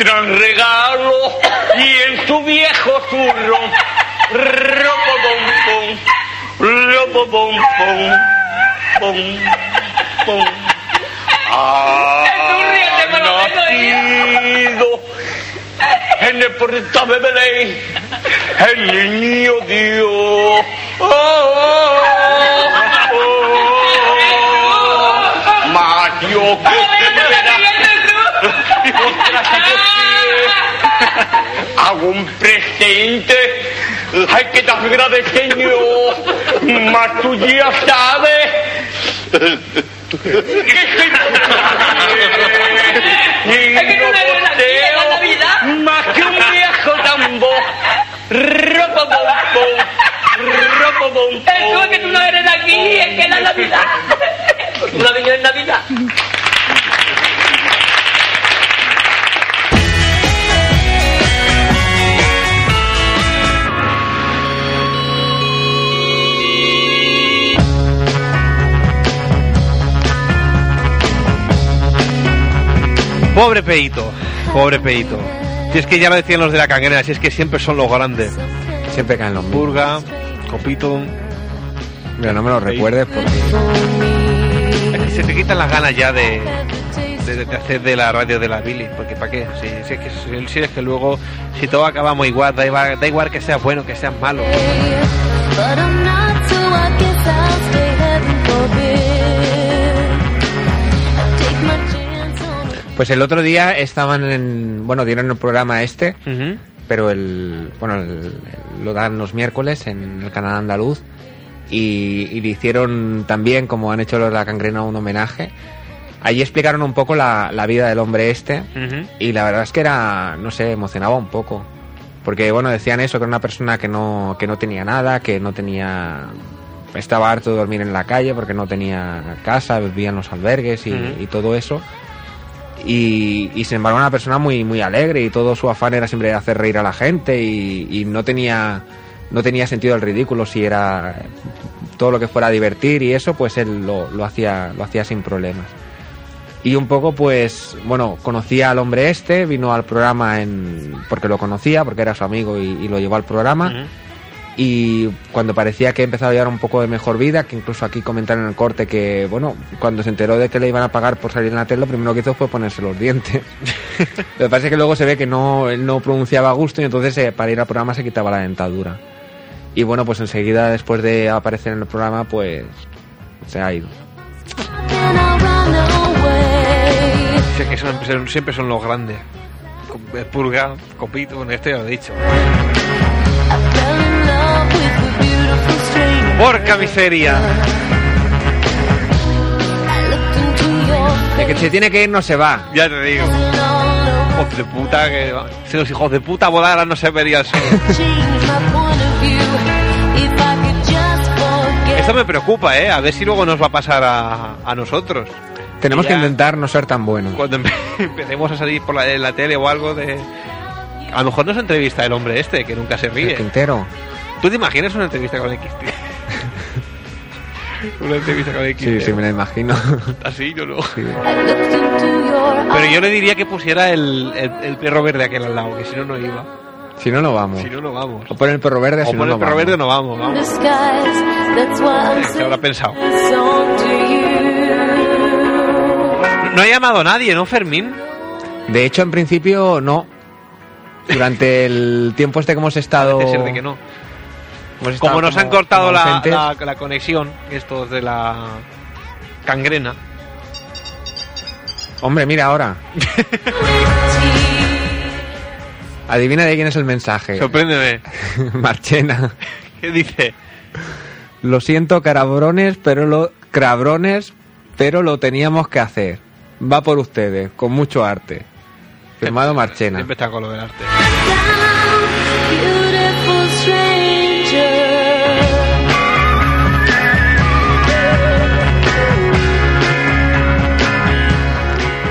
gran regalo y en su viejo zurro, pom, ropopom, pom, pom, pom. Ha nacido en el portal de Belén el niño Dios. Oh, oh, oh. Mario, que te verás. Otra Hago un presente. Hay que te agradecerlo. Mas tú ya sabes. que soy Niño posteo, más que un viejo tambor. Ropa bombón, ropa bombón. Eso es que tú no eres aquí, es que es la Navidad. Tú no has venido en Navidad. Pobre Peito, pobre Peito. Si es que ya lo decían los de la cangrena, si es que siempre son los grandes. Siempre caen los mismos. Purga, Copito. Mira, no me lo recuerdes porque Es *laughs* que se te quitan las ganas ya de, de, de hacer de la radio de la Billy. Porque ¿para qué? Si, si es que, si, si es que luego, si todo acabamos igual, da igual, da igual que seas bueno, que seas malo. Pues el otro día estaban en. Bueno, dieron el programa este, pero el. Bueno, el- lo dan los miércoles en el canal andaluz. Y, y le hicieron también, como han hecho los de la cangrena, un homenaje. Allí explicaron un poco la, la vida del hombre este. Y la verdad es que era, no sé, emocionaba un poco. Porque, bueno, decían eso, que era una persona que no, que no tenía nada, que no tenía... Estaba harto de dormir en la calle porque no tenía casa, vivía en los albergues y, y todo eso. Y, y sin embargo una persona muy, muy alegre y todo su afán era siempre hacer reír a la gente y, no tenía no tenía sentido el ridículo si era todo lo que fuera divertir y eso pues él lo, lo hacía lo hacía sin problemas y un poco pues bueno conocía al hombre este vino al programa en porque lo conocía porque era su amigo y, lo llevó al programa. Y cuando parecía que empezaba a llevar un poco de mejor vida, que incluso aquí comentaron en el corte que, bueno, cuando se enteró de que le iban a pagar por salir en la tele, lo primero que hizo fue ponerse los dientes. *laughs* lo que pasa es que luego se ve que no, él no pronunciaba a gusto y entonces eh, para ir al programa se quitaba la dentadura. Y bueno, pues enseguida después de aparecer en el programa, pues se ha ido. que son- siempre son los grandes. Purga, Copito, bueno, este ya lo he dicho. Porca miseria. De que se tiene que ir no se va. Ya te digo. Hijos de puta, que si los hijos de puta volaran no se vería el forget. Esto me preocupa, ¿eh? A ver si luego nos va a pasar a, a nosotros. Tenemos que intentar no ser tan buenos. Cuando empe- *laughs* empecemos a salir por la, en la tele o algo de... A lo mejor nos entrevista el hombre este, que nunca se El ríe. Quintero. ¿Tú te imaginas una entrevista con X? *laughs* una entrevista X. Sí, sí, me la imagino. *laughs* Así, yo no. Your Pero yo le diría que pusiera el, el, el perro verde aquel al lado, que si no, no iba. si no, no vamos. Si no, no vamos. O pon el perro verde, O si no, por el no perro vamos. verde no vamos, vamos. ¿Qué habrá pensado? No ha llamado nadie, ¿no, Fermín? De hecho, en principio, no. Durante el tiempo este que hemos estado... Parece ser de que no. Como nos han cortado la, ausentes, la, la conexión, estos de la cangrena. Hombre, mira ahora. *laughs* Adivina de quién es el mensaje. Sorpréndeme. *laughs* Marchena. ¿Qué dice? Lo siento, carabrones, pero lo... Crabrones, pero lo teníamos que hacer. Va por ustedes, con mucho arte. Firmado Marchena. Siempre está con lo del arte.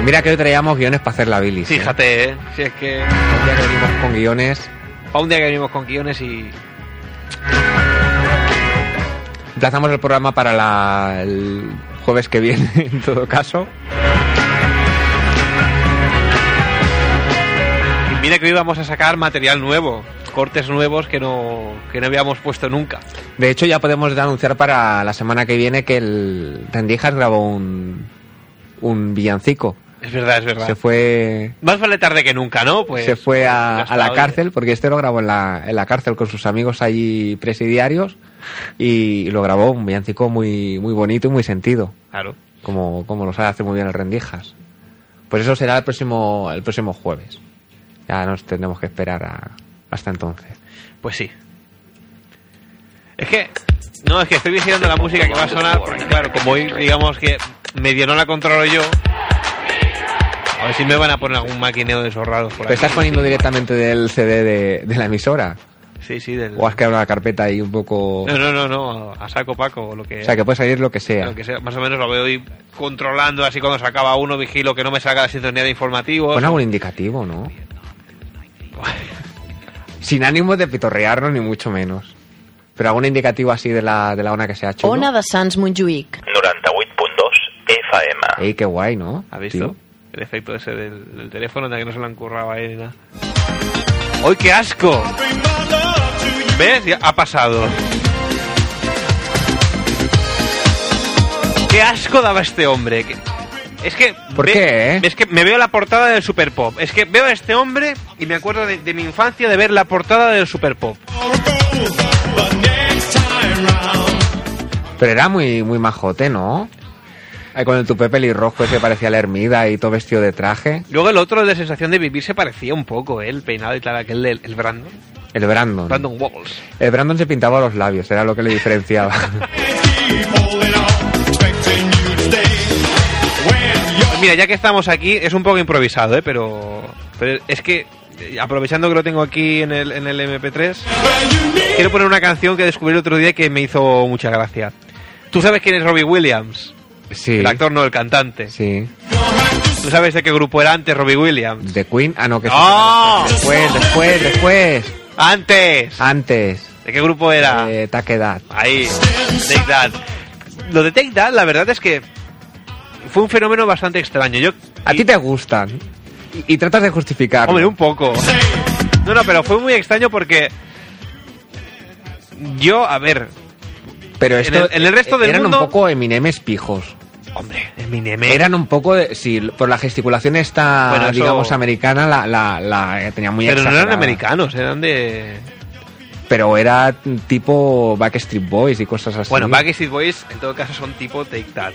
Mira que hoy traíamos guiones para hacer la bilis. ¿eh? Fíjate, ¿eh? Si es que... Un día que venimos con guiones. Pa' un día que venimos con guiones y... Emplazamos el programa para la- el jueves que viene, *laughs* en todo caso. mira que hoy vamos a sacar material nuevo, cortes nuevos que no, que no habíamos puesto nunca. De hecho, ya podemos anunciar para la semana que viene que el Rendijas grabó un, un villancico. Es verdad, es verdad. Se fue Más vale tarde que nunca, ¿no? Pues se fue a, está, la cárcel, porque este lo grabó en la, en la cárcel con sus amigos allí presidiarios y lo grabó un villancico muy, muy bonito y muy sentido, Claro. como, como lo sabe hacer muy bien el Rendijas. Pues eso será el próximo, el próximo jueves. Ya nos tendremos que esperar a- hasta entonces. Pues sí. Es que. No, es que estoy vigilando la música que va a sonar, porque claro, como hoy, digamos que medio no la controlo yo. A ver si me van a poner algún maquineo de esos raros por ¿Te ahí. estás poniendo directamente del CD de, de la emisora? Sí, sí, del. ¿O has creado una carpeta ahí un poco...? No, no, no, no, a saco Paco o lo que. O sea, que puede salir lo que sea. lo que sea. Más o menos lo veo hoy controlando, así cuando se acaba uno, vigilo que no me salga la sintonía de informativos. Pon algún indicativo, ¿no? *laughs* Sin ánimo de pitorrearnos ni mucho menos. Pero algún indicativo así de la, de la ona que se ha hecho. Ona de Sants Montjuïc. 98.2 FM. Ey, qué guay, ¿no? ¿Has visto? Tío. El efecto ese del, del teléfono, de que no se lo han currado a él ni nada. ¡Uy, qué asco! ¿Ves? Ya ha pasado. ¡Qué asco daba este hombre! Es que... ¿Por ve- qué, eh? Es que me veo la portada del Super Pop. Es que veo a este hombre y me acuerdo de, de mi infancia de ver la portada del Super Pop. Pero era muy, muy majote, ¿no? Ahí con el tupé pelirrojo ese parecía la Hermida y todo vestido de traje. Luego el otro, de Sensación de Vivir, se parecía un poco, ¿eh? El peinado y tal, aquel del el Brandon. El Brandon. Brandon Walls. El Brandon se pintaba los labios, era lo que le diferenciaba. *laughs* Mira, ya que estamos aquí, es un poco improvisado, ¿eh? Pero, pero es que, eh, aprovechando que lo tengo aquí en el, en el MP3, quiero poner una canción que descubrí el otro día que me hizo mucha gracia. ¿Tú sabes quién es Robbie Williams? Sí. El actor, no, el cantante. Sí. ¿Tú sabes de qué grupo era antes Robbie Williams? ¿De Queen? Ah, no, que ¡No! Después, después, después. ¡Antes! Antes. ¿De qué grupo era? Eh, Taquedad. Ahí, Take That. Lo de Take That, la verdad es que fue un fenómeno bastante extraño. Yo, A ti te gustan. Y, y tratas de justificarlo. Hombre, un poco. No, no, pero fue muy extraño porque yo, a ver, Pero en esto, el- en el resto del eran mundo- un poco Eminemes pijos. Hombre, Eminem. Eran un poco, de, sí, por la gesticulación esta, Bueno, eso- digamos, americana, la, la, la eh, tenía muy pero no eran americanos, eran de... Pero era tipo Backstreet Boys y cosas así. Bueno, Backstreet Boys en todo caso son tipo Take That.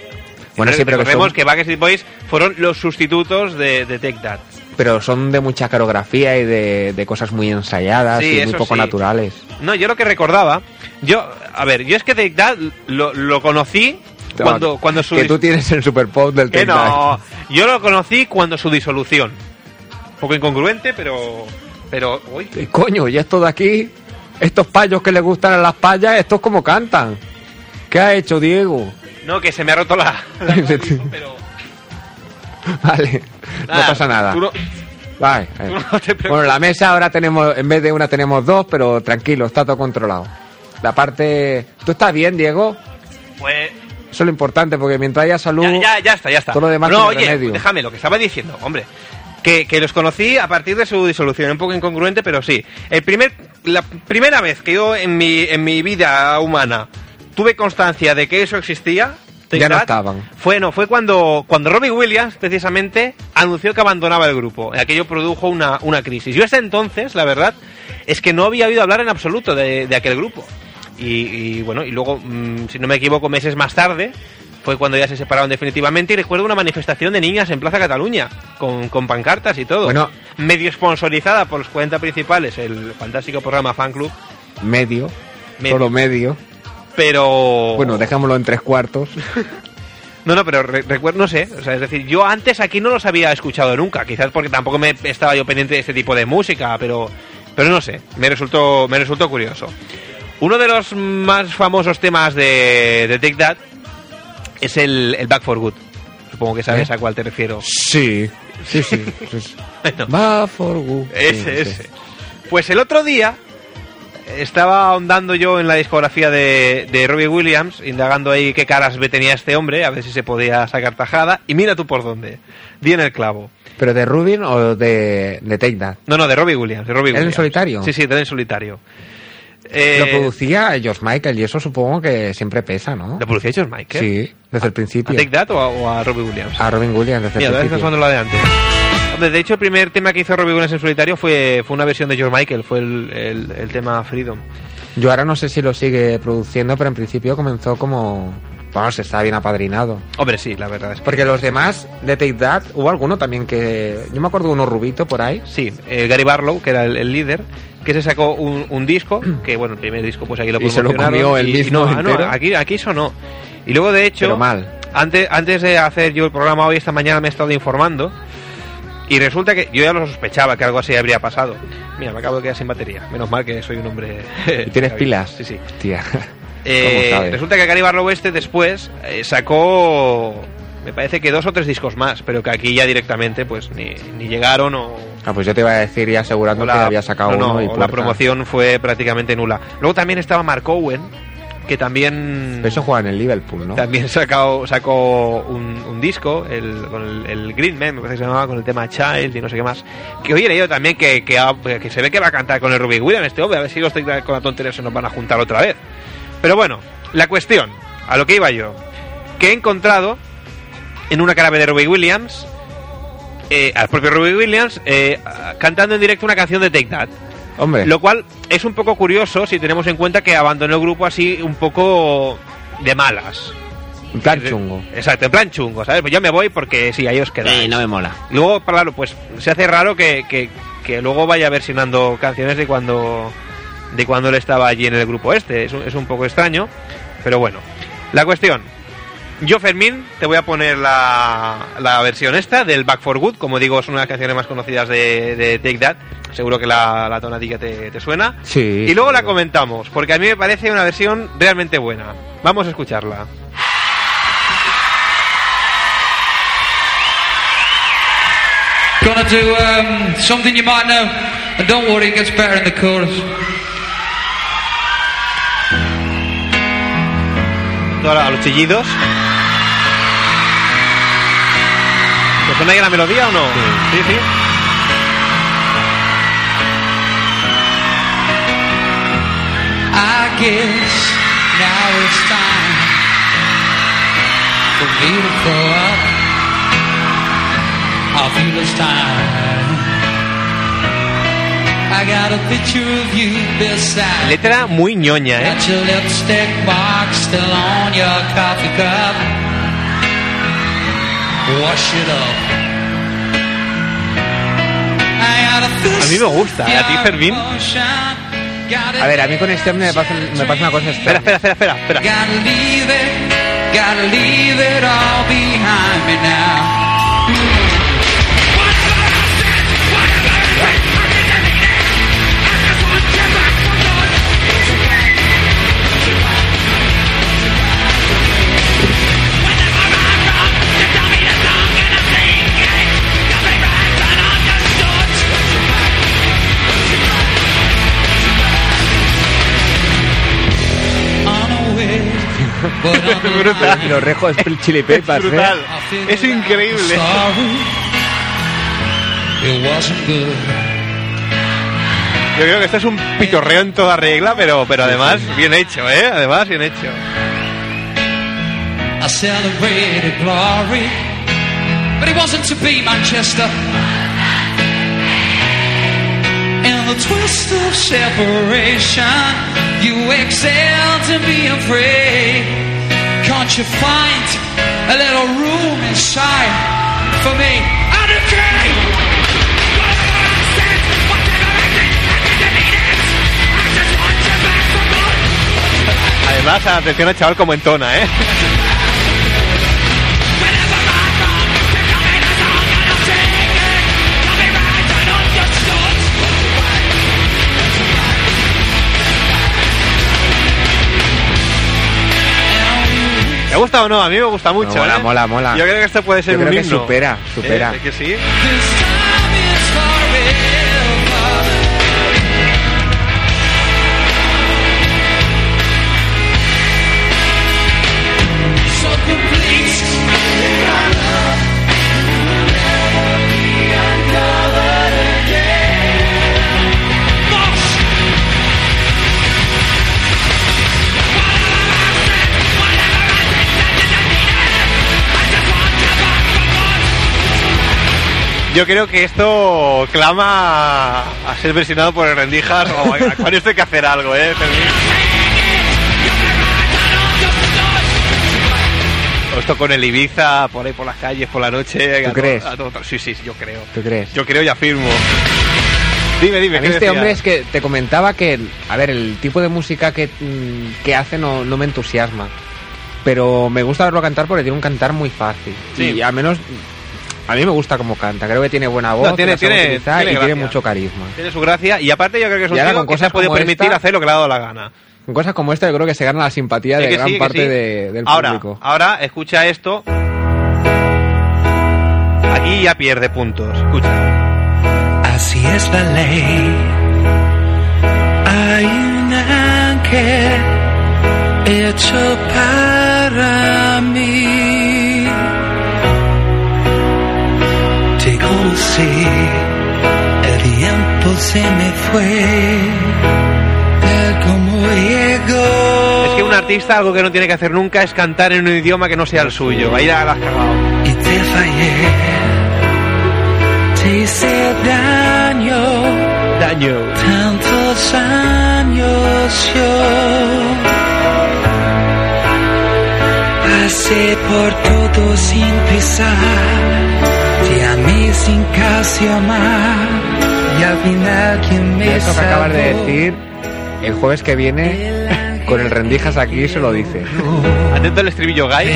Bueno, sí, pero que Recordemos son- que Backstreet Boys fueron los sustitutos de, de Take That. Pero son de mucha coreografía y de, de cosas muy ensayadas Sí, y muy poco sí. naturales. No, yo lo que recordaba, yo, a ver, yo es que Take That lo, lo conocí cuando, cuando su... Que tú tienes el Super Pop del Que Take no, yo lo conocí cuando su disolución. Un poco incongruente, pero... Pero, uy, That. Coño, y esto de aquí, estos payos que le gustan a las payas, estos como cantan. ¿Qué ha hecho Diego? no, que se me ha roto la... la *laughs* voz, pero... Vale, no pasa nada. no- Vale, eh. no. Bueno, la mesa ahora tenemos, en vez de una tenemos dos, pero tranquilo, está todo controlado. La parte... ¿Tú estás bien, Diego? Pues... Eso es lo importante, porque mientras haya salud... Ya, ya, ya está, ya está. Todo lo demás no, oye, remedio. déjame lo que estaba diciendo, hombre. Que, que los conocí a partir de su disolución, un poco incongruente, pero sí. El primer, la primera vez que yo en mi, en mi vida humana tuve constancia de que eso existía, Ya no estaban. Fue, no, fue cuando, cuando Robbie Williams, precisamente, anunció que abandonaba el grupo. Aquello produjo una, una crisis. Yo hasta entonces, la verdad, es que no había oído hablar en absoluto de, de aquel grupo. Y, y, bueno, y luego, mm, si no me equivoco, meses más tarde, fue cuando ya se separaron definitivamente. Y recuerdo una manifestación de niñas en Plaza Cataluña, con, con pancartas y todo. Bueno. medio sponsorizada por los 40 principales, el fantástico programa Fan Club. Medio. Medio. Solo medio. Pero. Bueno, dejémoslo en tres cuartos. *laughs* No, no, pero re- recuerdo, no sé, o sea, es decir, yo antes aquí no los había escuchado nunca, quizás porque tampoco me estaba yo pendiente de este tipo de música, pero, pero no sé, me resultó, me resultó curioso. Uno de los más famosos temas de, de Take That es el, el Back for Good. Supongo que sabes ¿Eh? a cuál te refiero. Sí. Sí, sí. sí, sí. *laughs* Bueno, Va for good. ese, ese. Pues el otro día estaba ahondando yo en la discografía de, de Robbie Williams, indagando ahí qué caras B tenía este hombre, a ver si se podía sacar tajada. Y mira tú por dónde. Di en el clavo. ¿Pero de Rubin o de, de Take That? No, no, de Robbie Williams. De Robbie ¿Era en Williams. solitario? Sí, sí, de en solitario. Eh, Lo producía George Michael y eso supongo que siempre pesa, ¿no? ¿Lo producía George Michael? Sí, desde el ¿A principio. Take That o a, o a Robbie Williams? A Robin Williams desde Mira, el principio. sonando la de antes. Hombre, de hecho, el primer tema que hizo Robbie Williams en solitario fue, fue una versión de George Michael, fue el, el- el tema Freedom. Yo ahora no sé si lo sigue produciendo, pero en principio comenzó como... Vamos, está bien apadrinado. Hombre, sí, la verdad es que... Porque los demás de Take That, hubo alguno también que... Yo me acuerdo de uno rubito por ahí. Sí, eh, Gary Barlow, que era el, el líder, que se sacó un, un disco, que bueno, el primer disco pues aquí lo Y se lo comió y mismo no, ah, no, aquí, aquí sonó. Y luego, de hecho, Pero mal. Antes, antes de hacer yo el programa hoy, esta mañana me he estado informando y resulta que yo ya lo sospechaba que algo así habría pasado. Mira, me acabo de quedar sin batería. Menos mal que soy un hombre... ¿Y tienes *laughs* pilas? Sí, sí. Tía. *laughs* Eh, resulta que Gary Barlow este después eh, sacó, me parece que dos o tres discos más, pero que aquí ya directamente pues ni, ni llegaron o, Ah, pues yo te iba a decir ya asegurando que había sacado no, no, uno y o la promoción fue prácticamente nula. Luego también estaba Mark Owen, que también Eso juega en el Liverpool, ¿no? también sacó, sacó un, un disco, el, con el, el Green Man, me parece que se llamaba, con el tema Child y no sé qué más. Que hoy he leído también que, que, se ve que va a cantar con el Ruby Williams este hombre, a ver si los con la tontería se nos van a juntar otra vez. Pero bueno, la cuestión, a lo que iba yo, que he encontrado en una cara de Robbie Williams, eh, al propio Robbie Williams, eh, cantando en directo una canción de Take That. Hombre, Lo cual es un poco curioso si tenemos en cuenta que abandonó el grupo así un poco de malas. en plan chungo. Exacto, en plan chungo, ¿sabes? Pues yo me voy porque sí, ahí os quedáis. Sí, no me mola. Luego, claro, pues se hace raro que, que, que luego vaya versionando canciones de cuando de cuando él estaba allí en el grupo este. Es un, es un poco extraño, pero bueno. La cuestión. Yo, Fermín, te voy a poner la, la versión esta del Back for Good. Como digo, es una de las canciones más conocidas de, de Take That. Seguro que la, la tonadilla te, te suena. Sí. Y luego la comentamos, porque a mí me parece una versión realmente buena. Vamos a escucharla. Gonna do um, something you might know, and don't worry, it gets better in the chorus. Ahora, a los chillidos. ¿Te suena ahí la melodía o no? Sí, sí. I guess now it's time for me to grow up. I feel it's time. Letra muy ñoña, ¿eh? Got your lipstick mark still on your coffee cup. Wash it up. I got a mí me gusta, ¿eh? ¿A ti, Fermín? A ver, a mí con este me pasa, me pasa una cosa Espera, espera, espera, espera, espera. Es brutal. Los rejos Spring Chili Peppers, Es brutal. ¿eh? Es increíble. sorry. It wasn't good. Yo creo que esto es un pitorreo en toda regla, pero, pero además bien hecho, ¿eh? Además bien hecho. I celebrated glory, but it wasn't to be Manchester. In the twist of separation, you excelled to be afraid. Can't you find a little room inside for me? I decay. Además, atención al chaval como entona, ¿eh? Gusta o no? A mí me gusta mucho, mola, ¿eh? mola, mola. Yo creo que esto puede ser Yo un creo que himno. supera, supera. ¿Eh? ¿Que sí? Yo creo que esto clama a ser versionado por el Rendijas o a- con esto hay que hacer algo, ¿eh? Esto con el Ibiza, por ahí por las calles, por la noche. ¿Tú a to- crees? a sí, sí, yo creo. ¿Tú crees? Yo creo y afirmo. Dime, dime. A mí ¿qué este hombre es que te comentaba que, a ver, el tipo de música que, mm, que hace no, no me entusiasma. Pero me gusta verlo cantar porque tiene un cantar muy fácil. Sí. Y al menos a mí me gusta cómo canta. Creo que tiene buena voz, No, tiene- tiene- tiene y tiene mucho carisma. Tiene su gracia y aparte yo creo que es un tío con que se ha cosas podido como permitir esta- hacer lo que le ha dado la gana. Con cosas como esta yo creo que se gana la simpatía Sí, de gran sí, parte sí. de- del ahora, público. Ahora, escucha esto. Aquí ya pierde puntos. Escucha. Así es la ley. Hay un ángel hecho para mí. Conocí, el tiempo se me fue. Cómo llegó. Es que un artista algo que no tiene que hacer nunca es cantar en un idioma que no sea el suyo. Ahí la has cagado. y te fallé. Te hice daño. Daño. Tantos años yo pasé por todo sin pisar, amé sin casi amar y al final quien me Esto que acabas de decir, el jueves que viene, con el Rendijas aquí se lo dice. Atento al estribillo, De Guy.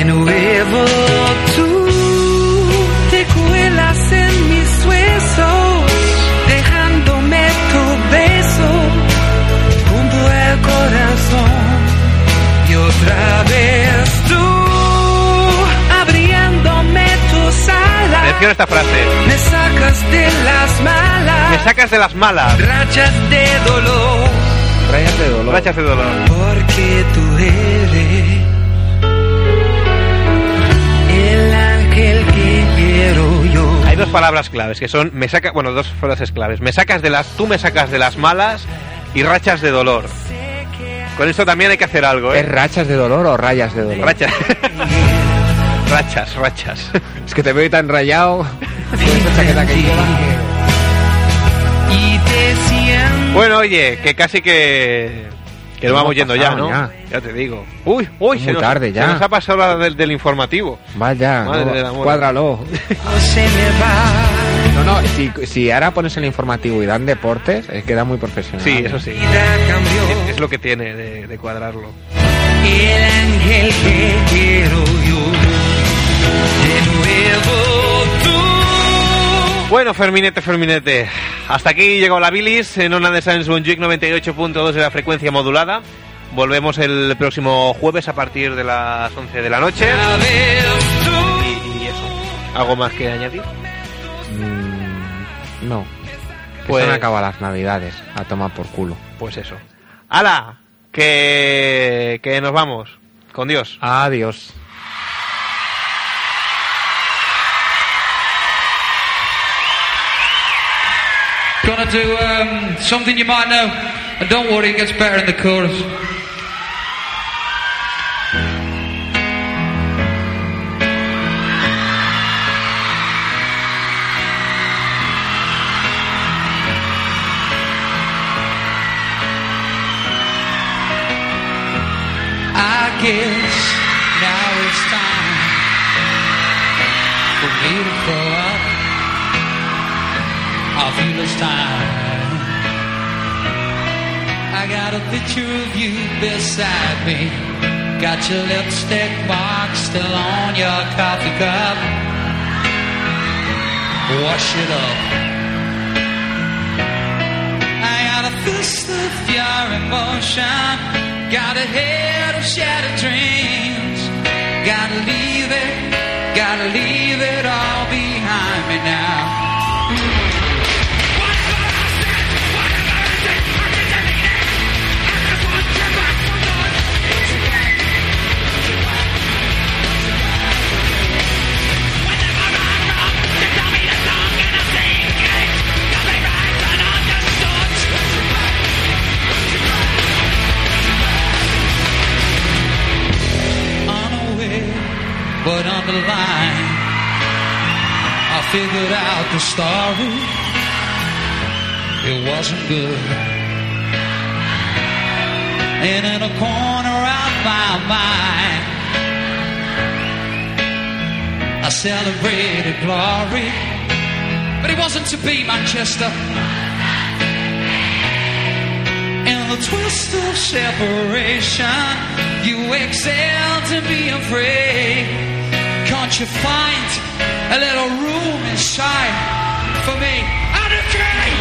Atención a esta frase. me sacas de las malas, Me sacas de las malas. rachas de dolor, Rayas de dolor. Rachas de dolor. porque tú eres el ángel que quiero yo. Hay dos palabras claves que son me saca, bueno, dos frases claves. Me sacas de las, tú me sacas de las malas y rachas de dolor. Con esto también hay que hacer algo, ¿Es ¿eh? rachas de dolor o rayas de dolor? Rachas. *laughs* rachas, rachas. Es que te veo tan rayado. *laughs* Bueno, oye, que casi que. Que nos vamos yendo ya, ¿no? ya. te digo. Uy, uy, Es se muy nos, tarde ya. se nos ha pasado la del, del informativo. Vaya, Madre no, del amor. cuádralo. se me va. No, no, si, si ahora pones el informativo y dan deportes, es que da muy profesional. Sí, eso sí. Es, es lo que tiene de, de cuadrarlo. El ángel que quiero Bueno, Ferminete, Ferminete. Hasta aquí llegó la bilis en Ona de Sans Montjuic 98.2 de la frecuencia modulada. Volvemos el próximo jueves a partir de las 11 de la noche. Y, y eso. ¿Algo más que añadir? Mm, no. Pues- han acabado las navidades. A tomar por culo. Pues eso. ¡Hala! Que, que nos vamos. Con Dios. Adiós. Gonna do um, something you might know. And don't worry, it gets better in the chorus. I guess I time. I got a picture of you beside me. Got your lipstick mark still on your coffee cup. Wash it up. I got a fist of your emotion. Got a head of shattered dreams. Gotta leave it, gotta leave it all the line, I figured out the story. It wasn't good. And in a corner of my mind, I celebrated glory. But it wasn't to be Manchester. In the twist of separation, you excel to be afraid don't you find a little room inside for me? I don't care!